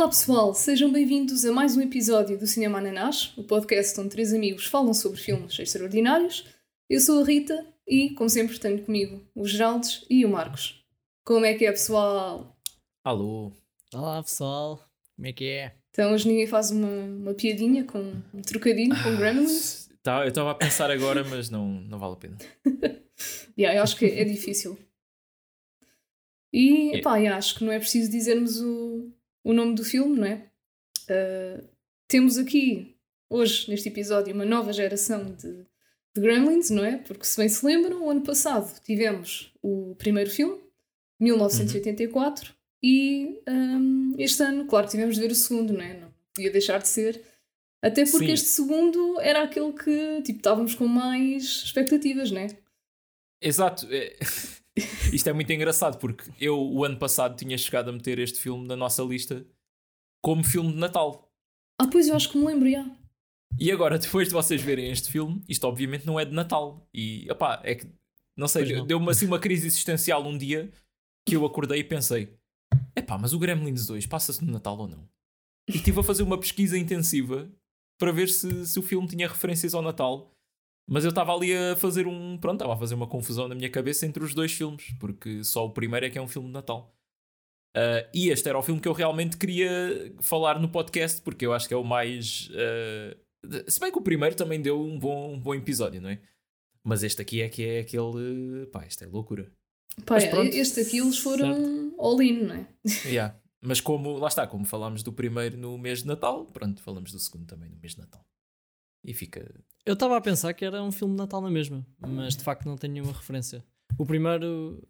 Olá pessoal, sejam bem-vindos a mais um episódio do Cinema Ananás, o podcast onde três amigos falam sobre filmes extraordinários. Eu sou a Rita e, como sempre, tenho comigo o Geraldes e o Marcos. Como é que é, pessoal? Alô. Olá pessoal, como é que é? Então hoje ninguém faz uma, uma piadinha com um trocadilho com Gremlins? Tá, eu estava a pensar agora, mas não, não vale a pena. yeah, eu acho que é difícil. E, pá, acho que não é preciso dizermos o, o nome do filme, não é? Uh, temos aqui, hoje, neste episódio, uma nova geração de, de Gremlins, não é? Porque, se bem se lembram, o ano passado tivemos o primeiro filme, 1984, uhum. e um, este ano, claro, tivemos de ver o segundo, não é? Não podia deixar de ser. Até porque Sim. este segundo era aquele que, tipo, estávamos com mais expectativas, não é? Exato. Isto é muito engraçado porque eu, o ano passado, tinha chegado a meter este filme na nossa lista como filme de Natal. Ah, pois eu acho que me lembro, já. E agora, depois de vocês verem este filme, isto obviamente não é de Natal. E, opá, é que, não sei, deu-me assim uma crise existencial um dia que eu acordei e pensei: epá, mas o Gremlins 2 passa-se no Natal ou não? E estive a fazer uma pesquisa intensiva para ver se, se o filme tinha referências ao Natal. Mas eu estava ali a fazer um. Pronto, estava a fazer uma confusão na minha cabeça entre os dois filmes, porque só o primeiro é que é um filme de Natal. Uh, e este era o filme que eu realmente queria falar no podcast, porque eu acho que é o mais. Uh, se bem que o primeiro também deu um bom, um bom episódio, não é? Mas este aqui é que é aquele. Pá, isto é loucura. Pá, este aqui eles foram all-in, não é? Yeah. Mas como, lá está, como falámos do primeiro no mês de Natal, pronto, falamos do segundo também no mês de Natal. E fica. Eu estava a pensar que era um filme de Natal na mesma, mas de facto não tenho nenhuma referência. O primeiro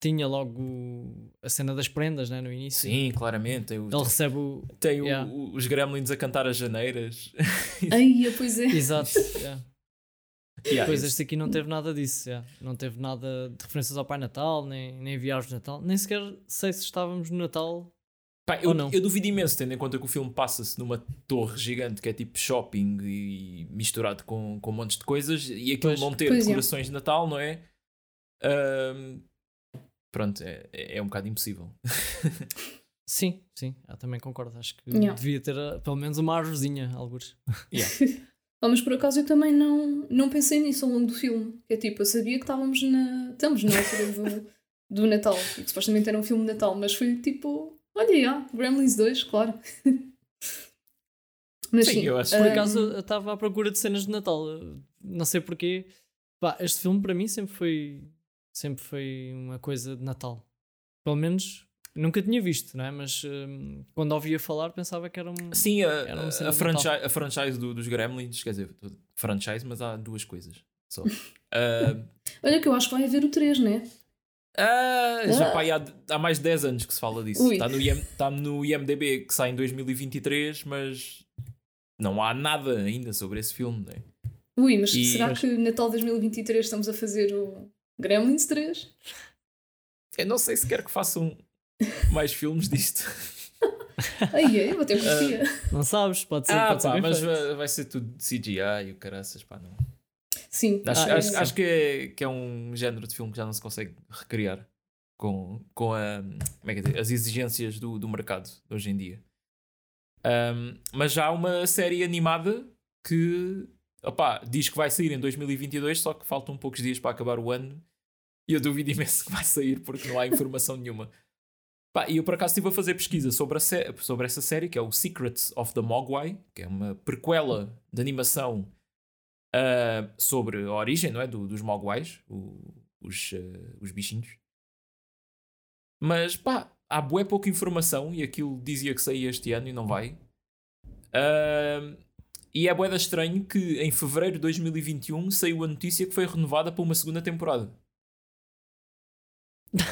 tinha logo a cena das prendas né, no início. Sim, claramente. Ele recebe o. Tem yeah. o, os gremlins a cantar as janeiras. Ai, pois é. Exato. Yeah. Yeah, pois este aqui não teve nada disso, yeah. não teve nada de referências ao Pai Natal, nem, nem viagens de Natal, nem sequer sei se estávamos no Natal Pá, eu, eu, duvido imenso, tendo em conta que o filme passa-se numa torre gigante que é tipo shopping e misturado com, com montes de coisas e aquilo pois, não ter é. decorações é. de Natal, não é? Um, pronto, é, é um bocado impossível. sim, sim, eu também concordo. Acho que yeah. devia ter uh, pelo menos uma árvorezinha, alguns. Yeah. oh, mas por acaso eu também não, não pensei nisso ao longo do filme. É tipo, eu sabia que estávamos na. Estamos na altura do, do Natal que supostamente era um filme de Natal, mas foi tipo Olha, já, Gremlins 2, claro. Mas sim, sim eu acho. Por acaso eu estava à procura de cenas de Natal. Não sei porquê. Pá, este filme para mim sempre foi sempre foi uma coisa de Natal. Pelo menos nunca tinha visto, não é? Mas um, quando ouvia falar pensava que era um. Sim, a, era a, franchise, a franchise do, dos Gremlins, quer dizer, franchise, mas há duas coisas só. uh... Olha, que eu acho que vai haver o 3, não é? Ah, já ah. Pá, há, há mais de 10 anos que se fala disso. Está no, IM, está no IMDB que sai em 2023, mas não há nada ainda sobre esse filme. Né? Ui, mas e, será mas... que Natal 2023 estamos a fazer o Gremlins 3? Eu não sei se quer que façam mais filmes disto. Ai, ai, vou ter confia. Uh, não sabes, pode ser. Ah, pode pá, ser mas vai, vai, ser tudo CGI e o caraças, pá, não. Sim. Acho, ah, acho, é, acho que, é, que é um género de filme que já não se consegue recriar com, com a, como é que é dizer, as exigências do, do mercado hoje em dia. Um, mas já há uma série animada que opá, diz que vai sair em 2022, só que faltam poucos dias para acabar o ano e eu duvido imenso que vai sair porque não há informação nenhuma. Pá, e eu por acaso estive a fazer pesquisa sobre, a sobre essa série que é o Secrets of the Mogwai, que é uma prequela de animação uh, sobre a origem não é, do, dos Mogwais, o, os, uh, os bichinhos. Mas pá, há bué pouca informação e aquilo dizia que saía este ano e não vai. Uh, e é bué da estranho que em fevereiro de 2021 saiu a notícia que foi renovada para uma segunda temporada.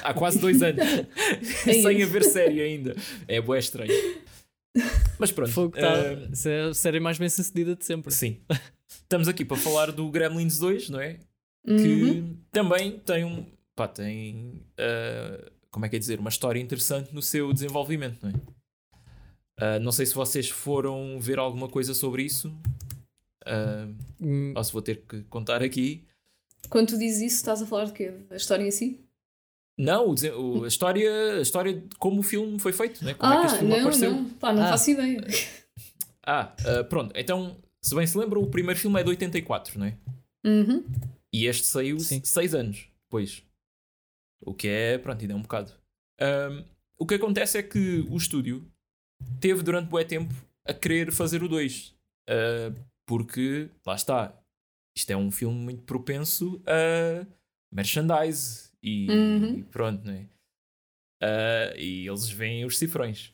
Há quase dois anos. É Sem haver série ainda. É bué estranho. Mas pronto. Fogo tá, uh, é a série mais bem sucedida de sempre. Sim. Estamos aqui para falar do Gremlins 2, não é? Uhum. Que também tem um. Pá, tem. Uh, como é que é dizer? Uma história interessante no seu desenvolvimento, não é? Uh, não sei se vocês foram ver alguma coisa sobre isso. Uh, hum. Ou se vou ter que contar aqui. Quando tu dizes isso, estás a falar de quê? Da história em si? Não, o, a, história, a história de como o filme foi feito, né? como ah, é que este filme não, apareceu. Não, Pá, não Ah. faço ideia. Ah, ah, pronto, então, se bem se lembra, o primeiro filme é de 84, não é? Uhum. E este saiu Sim. seis anos depois. O que é, pronto, ainda é um bocado. Ahm, o que acontece é que o estúdio teve durante bué tempo a querer fazer o 2. porque, lá está, isto é um filme muito propenso a merchandise e, Uhum. e pronto, não é? Ah, e eles veem os cifrões.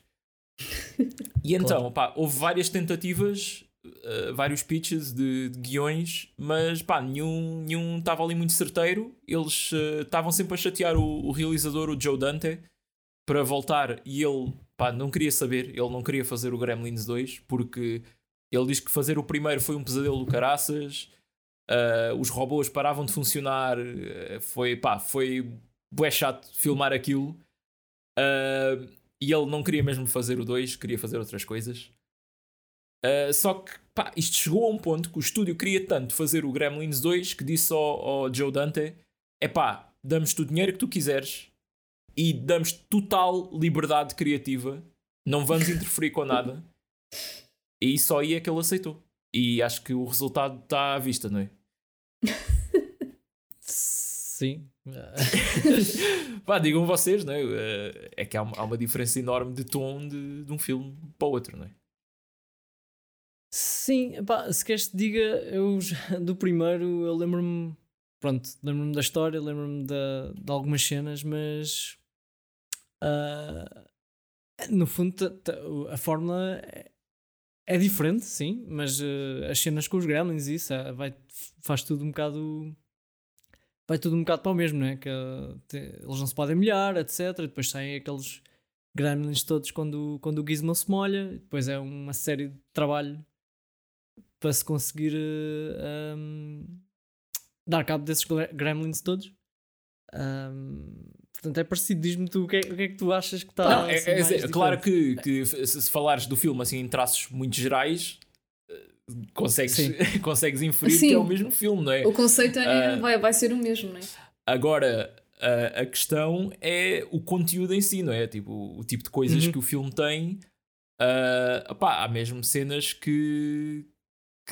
E então, pá, houve várias tentativas, uh, vários pitches de, de guiões, mas pá, nenhum estava ali muito certeiro. Eles uh, estavam sempre a chatear o, o realizador, o Joe Dante, para voltar e ele pá, não queria saber, ele não queria fazer o Gremlins 2 porque ele diz que fazer o primeiro foi um pesadelo do caraças. uh, os robôs paravam de funcionar, uh, foi pá, foi bué chato filmar aquilo. Uh, e ele não queria mesmo fazer o 2, queria fazer outras coisas. Uh, só que pá, isto chegou a um ponto que o estúdio queria tanto fazer o Gremlins 2 que disse ao, ao Joe Dante: é pá, damos-te o dinheiro que tu quiseres e damos total liberdade criativa, não vamos interferir com nada. E só aí é que ele aceitou. E acho que o resultado está à vista, não é? Sim. Pá, digam vocês, não é? Uh, É que há uma, há uma diferença enorme de tom de, de um filme para o outro, não é? Sim, pá, se queres te diga, eu do primeiro eu lembro-me, pronto, lembro-me da história, lembro-me da- de, algumas cenas, mas ah, no fundo a fórmula é, é diferente, sim, mas ah, as cenas com os gremlins isso ah, vai, faz tudo um bocado vai tudo um bocado para o mesmo, não é? Que eles não se podem molhar, etc. E depois saem aqueles gremlins todos quando, quando o gizmo se molha, depois é uma série de trabalho para se conseguir eh, um, dar cabo desses gremlins todos. Um, portanto, é parecido. Diz-me tu o que, é, o que é que tu achas que está. Não, é, assim, é dizer, claro que, que se, se falares do filme assim em traços muito gerais, eh, consegues, consegues inferir Sim. que é o mesmo filme, não é? O conceito é, Ah. vai, vai ser o mesmo, não é? Agora, a, a questão é o conteúdo em si, não é? Tipo, o tipo de coisas Uhum. que o filme tem. Ah, opá, há mesmo cenas que,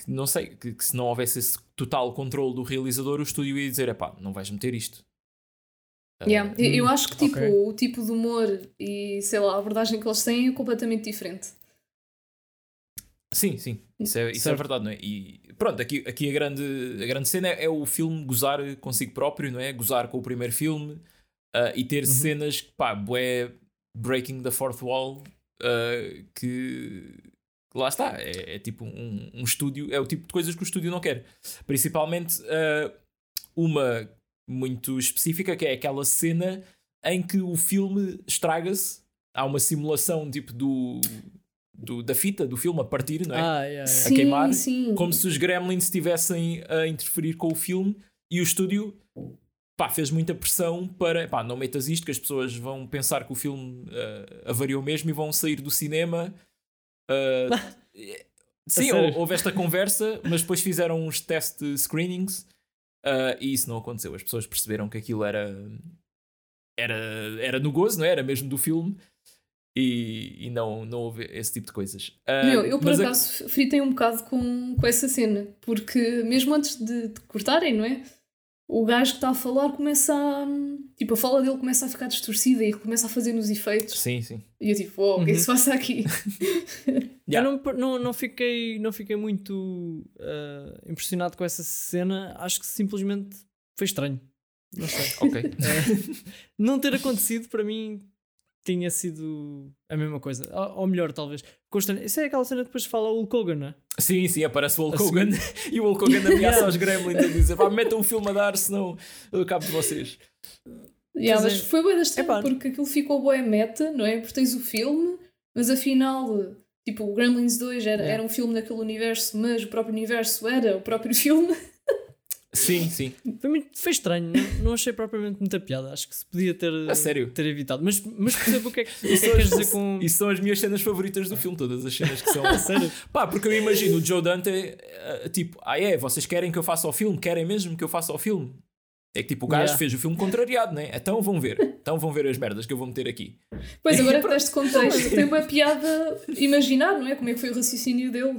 que não sei, que, que se não houvesse esse total controle do realizador, o estúdio ia dizer: epá, não vais meter isto. Ah, Yeah. Eu- Eu acho que tipo, ok. o tipo de humor e sei lá, a abordagem que eles têm é completamente diferente. Sim, sim, isso é, isso é verdade, não é? E pronto, aqui, aqui a, grande, a grande cena é, é o filme gozar consigo próprio, não é? Gozar com o primeiro filme ah, e ter Uhum. cenas, pá, bué breaking the fourth wall, ah, que lá está, é, é tipo um, um estúdio, é o tipo de coisas que o estúdio não quer. Principalmente ah, uma muito específica, que é aquela cena em que o filme estraga-se, há uma simulação tipo do, do- da fita do filme a partir, não é? Ah, yeah, yeah. Sim, queimar, sim. como se os gremlins estivessem a interferir com o filme e o estúdio pá, fez muita pressão para pá, não metas isto que as pessoas vão pensar que o filme ah, avariou mesmo e vão sair do cinema Ah, sim, houve esta conversa mas depois fizeram uns test screenings ah, e isso não aconteceu as pessoas perceberam que aquilo era era, era no gozo, não é? era mesmo do filme e, e não, não houve esse tipo de coisas Ah, Meu, eu por mas a- acaso fritei um bocado com, com essa cena, porque mesmo antes de, de cortarem, não é? O gajo que está a falar começa a. Tipo, a fala dele começa a ficar distorcida e começa a fazer nos efeitos. sim, sim E eu tipo, oh, o que é que Uhum. se passa aqui? Yeah. Eu não, não, não, fiquei, não fiquei muito ah, impressionado com essa cena. Acho que simplesmente foi estranho. Não sei. ok É, não ter acontecido para mim tinha sido a mesma coisa. Ou, ou melhor, talvez. Constante. Isso é aquela cena que depois fala o Hulk Hogan, não é? Sim, sim, aparece o Hulk Hogan e o Hulk Hogan ameaça aos Gremlins a dizer: pá, metam um filme a dar, senão eu acabo de vocês. Yeah, mas é. foi bem estranho Epá. porque aquilo ficou boa meta, não é? Porque tens o filme, mas afinal, tipo, o Gremlins 2 era, Yeah. era um filme naquele universo, mas o próprio universo era o próprio filme. Sim, sim. Foi, muito, foi estranho. Não, não achei propriamente muita piada. Acho que se podia ter, A sério. ter evitado. Mas, mas percebo o que é que, que, é que queres dizer com. Isso são as minhas cenas favoritas do filme, todas as cenas que são. A sério? Pá, porque eu imagino o Joe Dante, eh, tipo, ah é, vocês querem que eu faça o filme? Querem mesmo que eu faça o filme? É que tipo, o gajo yeah. fez o filme contrariado, né? Então vão ver. Então vão ver as merdas que eu vou meter aqui. Pois, agora que deste contexto, tem uma piada imaginar, não é? Como é que foi o raciocínio dele.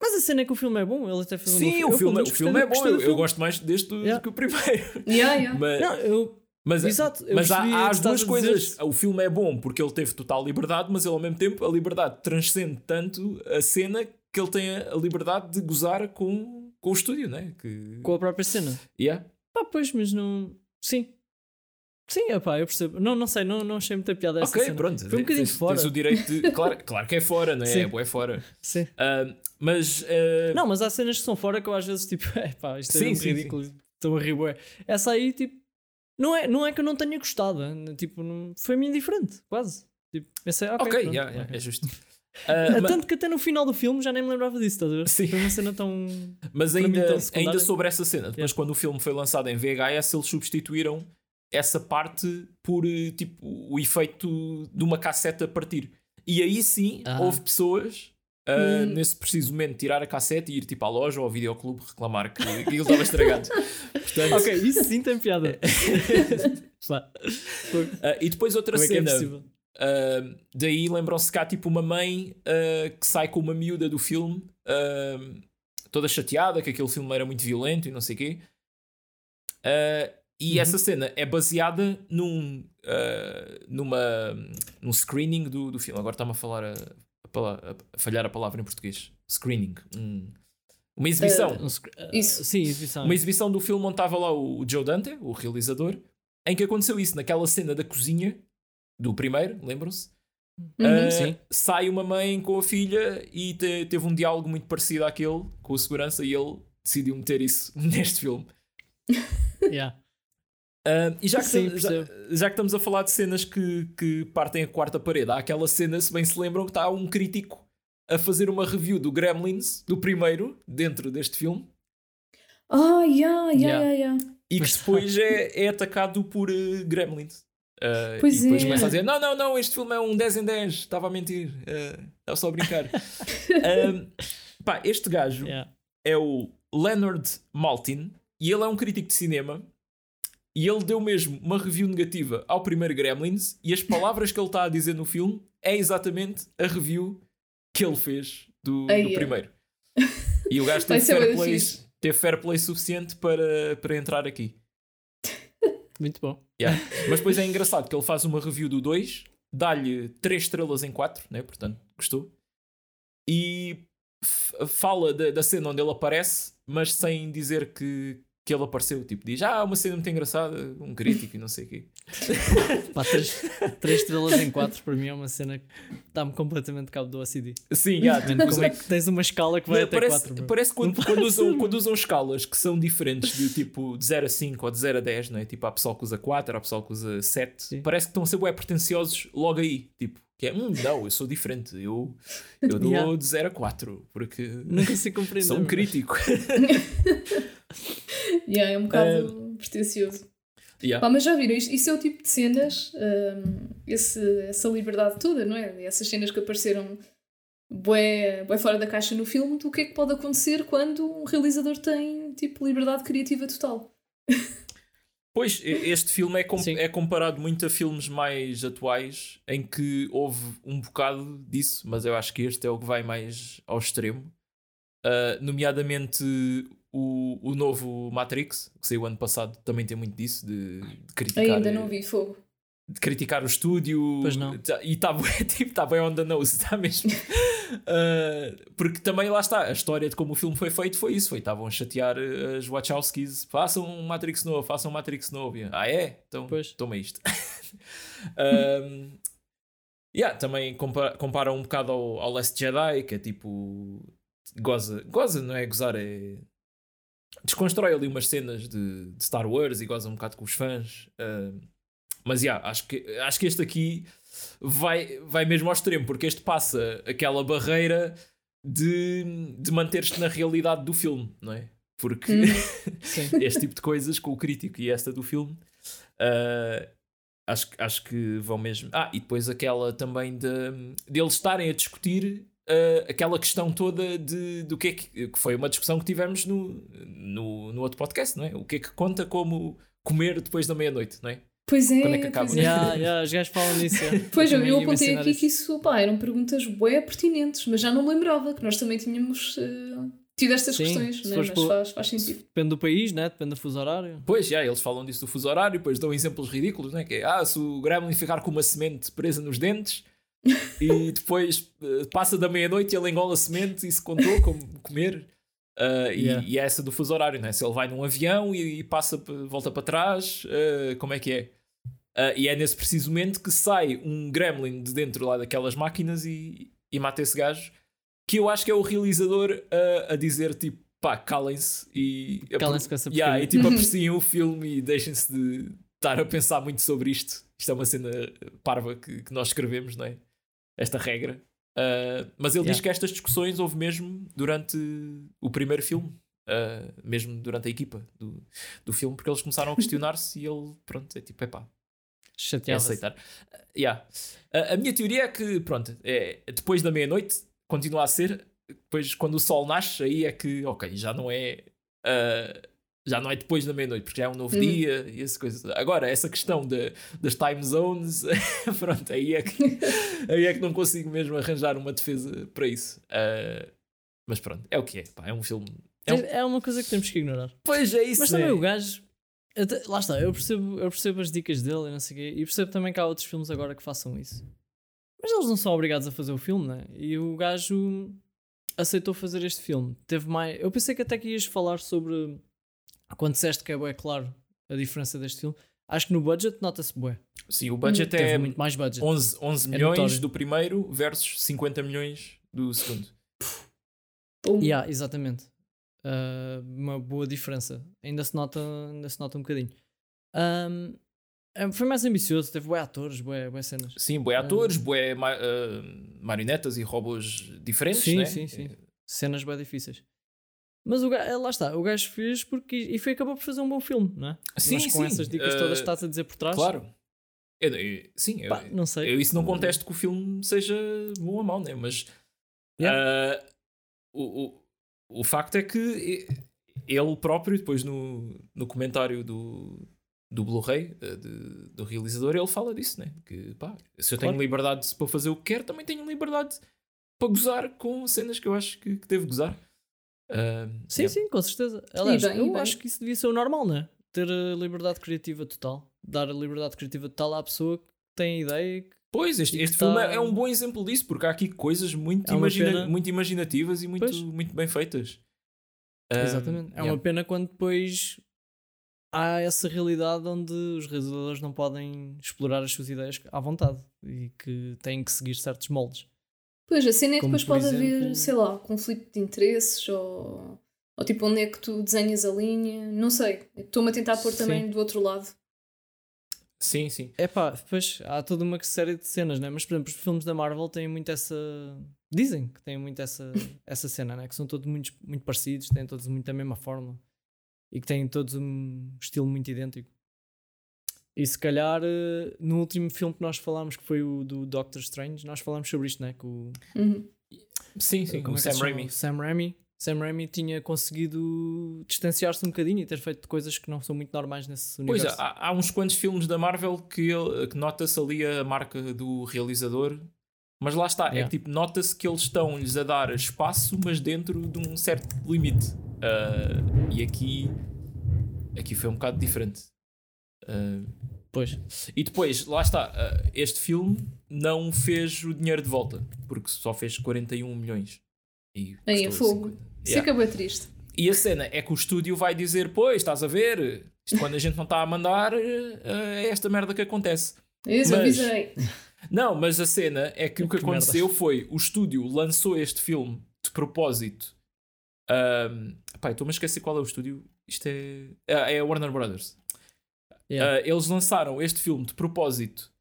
Mas a cena é que o filme é bom, ele até fez Sim, um o filme, o filme é bom, eu, eu, gosto mais deste do, yeah. do que o primeiro. Yeah, yeah. Mas, não, eu, mas, Exato, mas há, há as duas coisas. O filme é bom porque ele teve total liberdade, mas ele ao mesmo tempo a liberdade transcende tanto a cena que ele tem a liberdade de gozar com, com o estúdio, né? Que... Com a própria cena. Yeah. Pá, pois, mas não. Sim. Sim, epá, eu percebo. Não, não sei, não, não achei muita piada essa Ok, cena. pronto. Foi um bocadinho tens, fora. Tens o direito de. Claro, claro que é fora, não é? Sim. É, é fora. Sim. Uh, mas. Uh... Não, mas há cenas que são fora que eu às vezes tipo, epá, isto é Sim, um sim, ridículo. Estou a rir, bué. Essa aí, tipo. Não é, não é que eu não tenha gostado, é, tipo, não, foi-me indiferente, quase. Tipo, pensei, ok, Ok, pronto, yeah, é justo. Uh, Tanto que até no final do filme já nem me lembrava disso, estás a ver? Sim. Foi uma cena tão. Mas ainda, tão ainda sobre essa cena, depois Yeah. quando o filme foi lançado em VHS, eles substituíram essa parte por eh, tipo o efeito de uma cassete a partir. E aí sim Ah. houve pessoas Hum. nesse preciso momento tirar a cassete e ir tipo à loja ou ao videoclube reclamar que aquilo estava estragado. Portanto, ok, isso sim tem piada. Ah, e depois outra Como é é cena. possível? Uh, daí lembram-se cá tipo uma mãe uh, que sai com uma miúda do filme uh, toda chateada que aquele filme era muito violento e não sei o quê Uh, e Uhum. essa cena é baseada num uh, numa, num screening do, do filme agora está-me a falar a, a pala- a falhar a palavra em português screening um- uma exibição Um sc- ah, Isso. Sim, exibição. uma exibição do filme onde estava lá o Joe Dante, o realizador, em que aconteceu isso, naquela cena da cozinha do primeiro, lembram-se? Uhum. Sim. Sai uma mãe com a filha e te- teve um diálogo muito parecido àquele com o segurança e ele decidiu meter isso neste filme. Yeah. Ah, e já que, Sim, já, já que estamos a falar de cenas que, que partem a quarta parede, há aquela cena, se bem se lembram, que está um crítico a fazer uma review do Gremlins, do primeiro, dentro deste filme. Ah, yeah, yeah, Yeah. yeah, yeah. e que Pois depois é, é atacado por eh, Gremlins. Uh, Pois e depois é. começa a dizer: Não, não, não, este filme é um 10 em 10, estava a mentir, uh, estava só a brincar. Um, pá, este gajo Yeah. é o Leonard Maltin e ele é um crítico de cinema. E ele deu mesmo uma review negativa ao primeiro Gremlins. E as palavras que ele está a dizer no filme é exatamente a review que ele fez do, do primeiro. E o gajo teve fair, play, teve fair play suficiente para, para entrar aqui. Muito bom. Yeah. Mas depois é engraçado que ele faz uma review do 2, dá-lhe 3 estrelas em 4, né? portanto, gostou. E fala da, da cena onde ele aparece, mas sem dizer que, que ele apareceu. Tipo, diz: Ah, uma cena muito engraçada, um crítico e não sei o quê. Pá, três, três estrelas em quatro para mim é uma cena que dá-me completamente cabo do OCD. Sim, yeah, tipo, Como é que tens uma escala que vai até parece, 4? bro? parece quando, Não quando, pode usam, quando usam escalas que são diferentes de tipo de 0 a 5 ou de 0 a 10, não é? Tipo, há pessoal que usa 4, há pessoal que usa 7. Sim. Parece que estão a ser bué pretenciosos logo aí. Tipo, que é, hum, não, eu sou diferente. Eu, eu dou Yeah. de 0 a 4 porque Não consigo compreender. sou um crítico. Yeah, é um bocado pretencioso. Yeah. Pá, mas já viram, isso é o tipo de cenas, hum, esse- essa liberdade toda, não é? Essas cenas que apareceram bué, bué fora da caixa no filme, do que é que pode acontecer quando um realizador tem, tipo, liberdade criativa total. Pois, este filme é, com- Sim. é comparado muito a filmes mais atuais em que houve um bocado disso, mas eu acho que este é o que vai mais ao extremo. Ah, nomeadamente o, o novo Matrix, que saiu ano passado, também tem muito disso, de, de criticar, Ainda não vi fogo. de criticar o estúdio. Pois não. Tá- E está tipo, tá bem on the nose, está mesmo. Ah, porque também lá está, a história de como o filme foi feito foi isso: foi estavam a chatear eh, as Wachowskis, façam um Matrix novo, façam um Matrix novo. E, ah, é? Então Pois. toma isto. um, yeah, também compara, compara um bocado ao, ao Last Jedi, que é tipo. Goza, goza, não é gozar, é. Desconstrói ali umas cenas de, de Star Wars e goza um bocado com os fãs. ah, mas yeah, acho, que, acho que este aqui vai, vai mesmo ao extremo, porque este passa aquela barreira de, de manter-te na realidade do filme, não é? Porque Hum. Sim. este tipo de coisas com o crítico e esta do filme ah, acho, que- acho que vão mesmo. Ah, e depois aquela também de, de eles estarem a discutir uh, aquela questão toda de, do que é que, que foi uma discussão que tivemos no, no, no outro podcast, não é? O que é que conta como comer depois da meia-noite, não é? Pois é, Quando é que acaba? pois é. Yeah, yeah, os gajos falam nisso. Pois, eu, eu apontei aqui isso. que isso pá, eram perguntas bué pertinentes, mas já não me lembrava que nós também tínhamos eh, tido estas Sim, questões, se né? mas faz, faz sentido. Depende do país, né? depende do fuso horário. Pois, já, eles falam disso do fuso horário, depois dão exemplos ridículos, né? que é, ah, se o Gremlin ficar com uma semente presa nos dentes e depois eh, passa da meia-noite e ele engola a semente e se contou como comer. E- Yeah. e, é essa do fuso horário, né? se ele vai num avião e, e passa, volta para trás, ah, como é que é? Ah, e é nesse preciso momento que sai um Gremlin de dentro lá daquelas máquinas e, e mata esse gajo, que eu acho que é o realizador a dizer tipo, pá, calem-se e Calem-se com essa Yeah, e tipo apreciem o filme e deixem-se de estar a pensar muito sobre isto. Isto é uma cena parva que, que nós escrevemos, não é? Esta regra. Ah, mas ele diz Yeah. que estas discussões houve mesmo durante o primeiro filme, ah, mesmo durante a equipa do, do filme, porque eles começaram a questionar-se e ele, pronto, é tipo, epá, é aceitar. Uh, yeah. Uh, a minha teoria é que, pronto, é, depois da meia-noite, continua a ser, depois quando o sol nasce, aí é que, ok, já não é. uh, já não é depois da meia-noite, porque já é um novo Uhum. dia e essa coisa. Agora, essa questão de, das time zones, pronto, aí é, que, aí é que não consigo mesmo arranjar uma defesa para isso. Uh, mas pronto, é o que é, pá, é um filme. É, um- É uma coisa que temos que ignorar. Pois é isso, Mas também o gajo. até- lá está, eu percebo, eu percebo as dicas dele e não sei o quê. E percebo também que há outros filmes agora que façam isso. Mas eles não são obrigados a fazer o filme, né? E o gajo aceitou fazer este filme. Teve mais. Eu pensei que até que ias falar sobre. Quando disseste que é bué claro a diferença deste filme. Acho que no budget nota-se bué. Sim, o budget Teve é muito mais budget. 11, 11 É milhões notório. do primeiro versus 50 milhões do segundo. Yeah, exatamente. Uh, uma boa diferença. Ainda se nota, ainda se nota um bocadinho. Um, eh, foi mais ambicioso, teve bué atores, bué, bué cenas. Sim, bué atores, bué ma- ah, marionetas e robôs diferentes, Sim, né? sim, sim. Cenas bem difíceis. Mas o gajo, lá está, o gajo fez porque. E foi acabou por fazer um bom filme, não é? Sim, Mas com sim. essas dicas Uh, todas que estás a dizer por trás. Claro. Eu- eu- sim, eu, Pá, não sei. eu isso não contesto que o filme seja bom ou mau, né? Mas ah, o, o, o facto é que ele próprio, depois no, no comentário do, do Blu-ray do realizador, ele fala disso, né? Que pá, se eu tenho Claro. liberdade para fazer o que quero, também tenho liberdade para gozar com cenas que eu acho que, que devo gozar. Sim, yeah. sim, com certeza. Aliás, bem, eu acho que isso devia ser o normal, não é? Ter a liberdade criativa total. Dar a liberdade criativa total à pessoa que tem a ideia que Pois, este, este filme tá- é, é um bom exemplo disso, porque há aqui coisas muito, É imagina- muito imaginativas e muito, Pois. muito bem feitas. Exatamente. É yeah. uma pena quando depois há essa realidade onde os realizadores não podem explorar as suas ideias à vontade e que têm que seguir certos moldes. Pois, a cena é que depois pode haver, exemplo- sei lá, conflito de interesses ou, ou tipo onde é que tu desenhas a linha, não sei. Estou-me a tentar pôr também Sim. do outro lado. Sim, sim. É pá, depois há toda uma série de cenas, né? Mas por exemplo, os filmes da Marvel têm muito essa. Dizem que têm muito essa, essa cena, né? Que são todos muito, muito parecidos, têm todos muito a mesma forma e que têm todos um estilo muito idêntico. E se calhar eh, no último filme que nós falámos, que foi o do Doctor Strange, nós falámos sobre isto, né? Que o, Uhum. Sim, sim. como é Sam? Raimi. Sam Raimi. Sam Raimi tinha conseguido distanciar-se um bocadinho e ter feito coisas que não são muito normais nesse Pois, universo. há, há uns quantos filmes da Marvel que, ele- que nota-se ali a marca do realizador, mas lá está, é Yeah. que tipo, nota-se que eles estão-lhes a dar espaço, mas dentro de um certo limite. Ah, e aqui, aqui foi um bocado diferente. Ah, Pois. E depois, lá está, ah, este filme não fez o dinheiro de volta, porque só fez 41 milhões. E Aí é fogo. 50. Isso Yeah. acabou triste. E a cena é que o estúdio vai dizer: Pois, estás a ver, isto quando a gente não está a mandar, eh, é esta merda que acontece. Eu Mas- avisei. Não, mas a cena é que o que, Que merda. aconteceu foi: o estúdio lançou este filme de propósito. Ahm, pá, estou-me a esquecer qual é o estúdio. Isto é. É a Warner Brothers. Yeah. Ah, eles lançaram este filme de propósito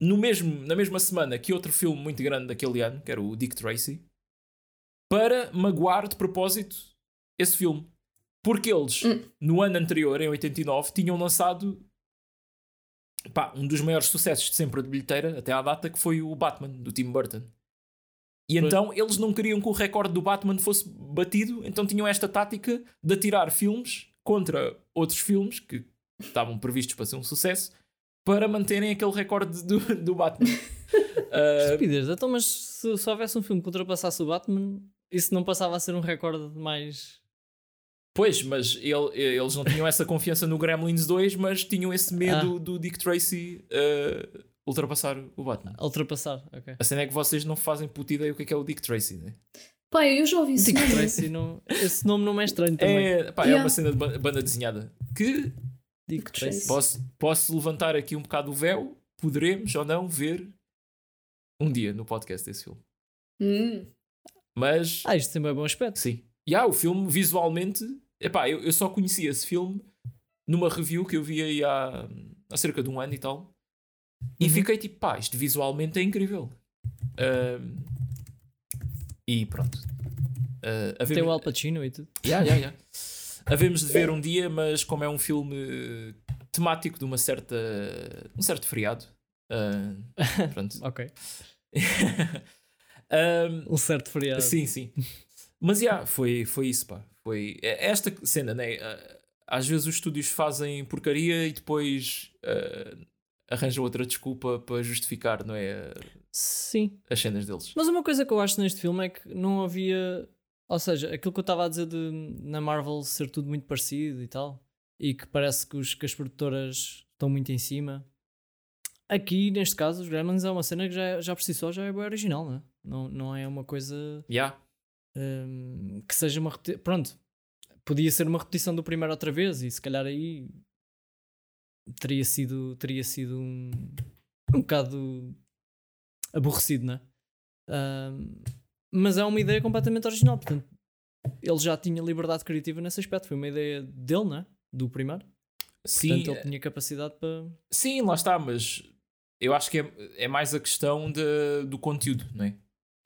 no mesmo, na mesma semana que outro filme muito grande daquele ano, que era o Dick Tracy, para magoar de propósito esse filme. Porque eles, Hum. no ano anterior, em 89, tinham lançado pá, um dos maiores sucessos de sempre de bilheteira, até à data, que foi o Batman, do Tim Burton. E então eles não queriam que o recorde do Batman fosse batido, então tinham esta tática de atirar filmes contra outros filmes que estavam previstos para ser um sucesso para manterem aquele recorde do, do Batman. uh... Estupidez, então, mas se, se houvesse um filme que ultrapassasse o Batman, isso não passava a ser um recorde mais. Pois, mas ele, eles não tinham essa confiança no Gremlins 2, mas tinham esse medo ah. do Dick Tracy uh, ultrapassar o Batman. Ultrapassar, ok. A cena é que vocês não fazem puta ideia o que é, que é o Dick Tracy, né? Pá, eu já ouvi Dick nome. Tracy, não, esse nome não é estranho também. É, pá, yeah. é uma cena de banda desenhada que Dick Tracy. Posso, posso levantar aqui um bocado o véu, poderemos ou não ver um dia no podcast desse filme. Hum. Mas. Ah, isto tem um bom aspecto. Sim. E ah, o filme visualmente. Epá, eu, eu só conheci esse filme numa review que eu vi aí há, há cerca de um ano e tal. E uhum. fiquei tipo, pá, isto visualmente é incrível. Uh, e pronto. Uh, Tem o Al Pacino e tudo. Yeah, yeah, yeah. Havemos de ver um dia, mas como é um filme temático de uma certa. um certo feriado. Uh, pronto. ok. um, um, certo feriado. Sim, sim. Mas já, yeah, foi, foi isso, pá. Foi é, esta cena, né? Às vezes os estúdios fazem porcaria e depois uh, arranjam outra desculpa para justificar, não é? Sim. As cenas deles. Mas uma coisa que eu acho neste filme é que não havia. Ou seja, aquilo que eu estava a dizer de na Marvel ser tudo muito parecido e tal, e que parece que, os, que as produtoras estão muito em cima. Aqui, neste caso, os Gremlins é uma cena que já, já por si só já é bem original, não é? Não, não é uma coisa yeah. um, que seja uma repetição. Pronto, podia ser uma repetição do primeiro outra vez, e se calhar aí teria sido, teria sido um, um bocado aborrecido, não é? Uh, mas é uma ideia completamente original, portanto, ele já tinha liberdade criativa nesse aspecto. Foi uma ideia dele, não é? Do primeiro. Sim. Portanto, ele tinha capacidade para. Sim, lá está, mas eu acho que é, é mais a questão de, do conteúdo, não é?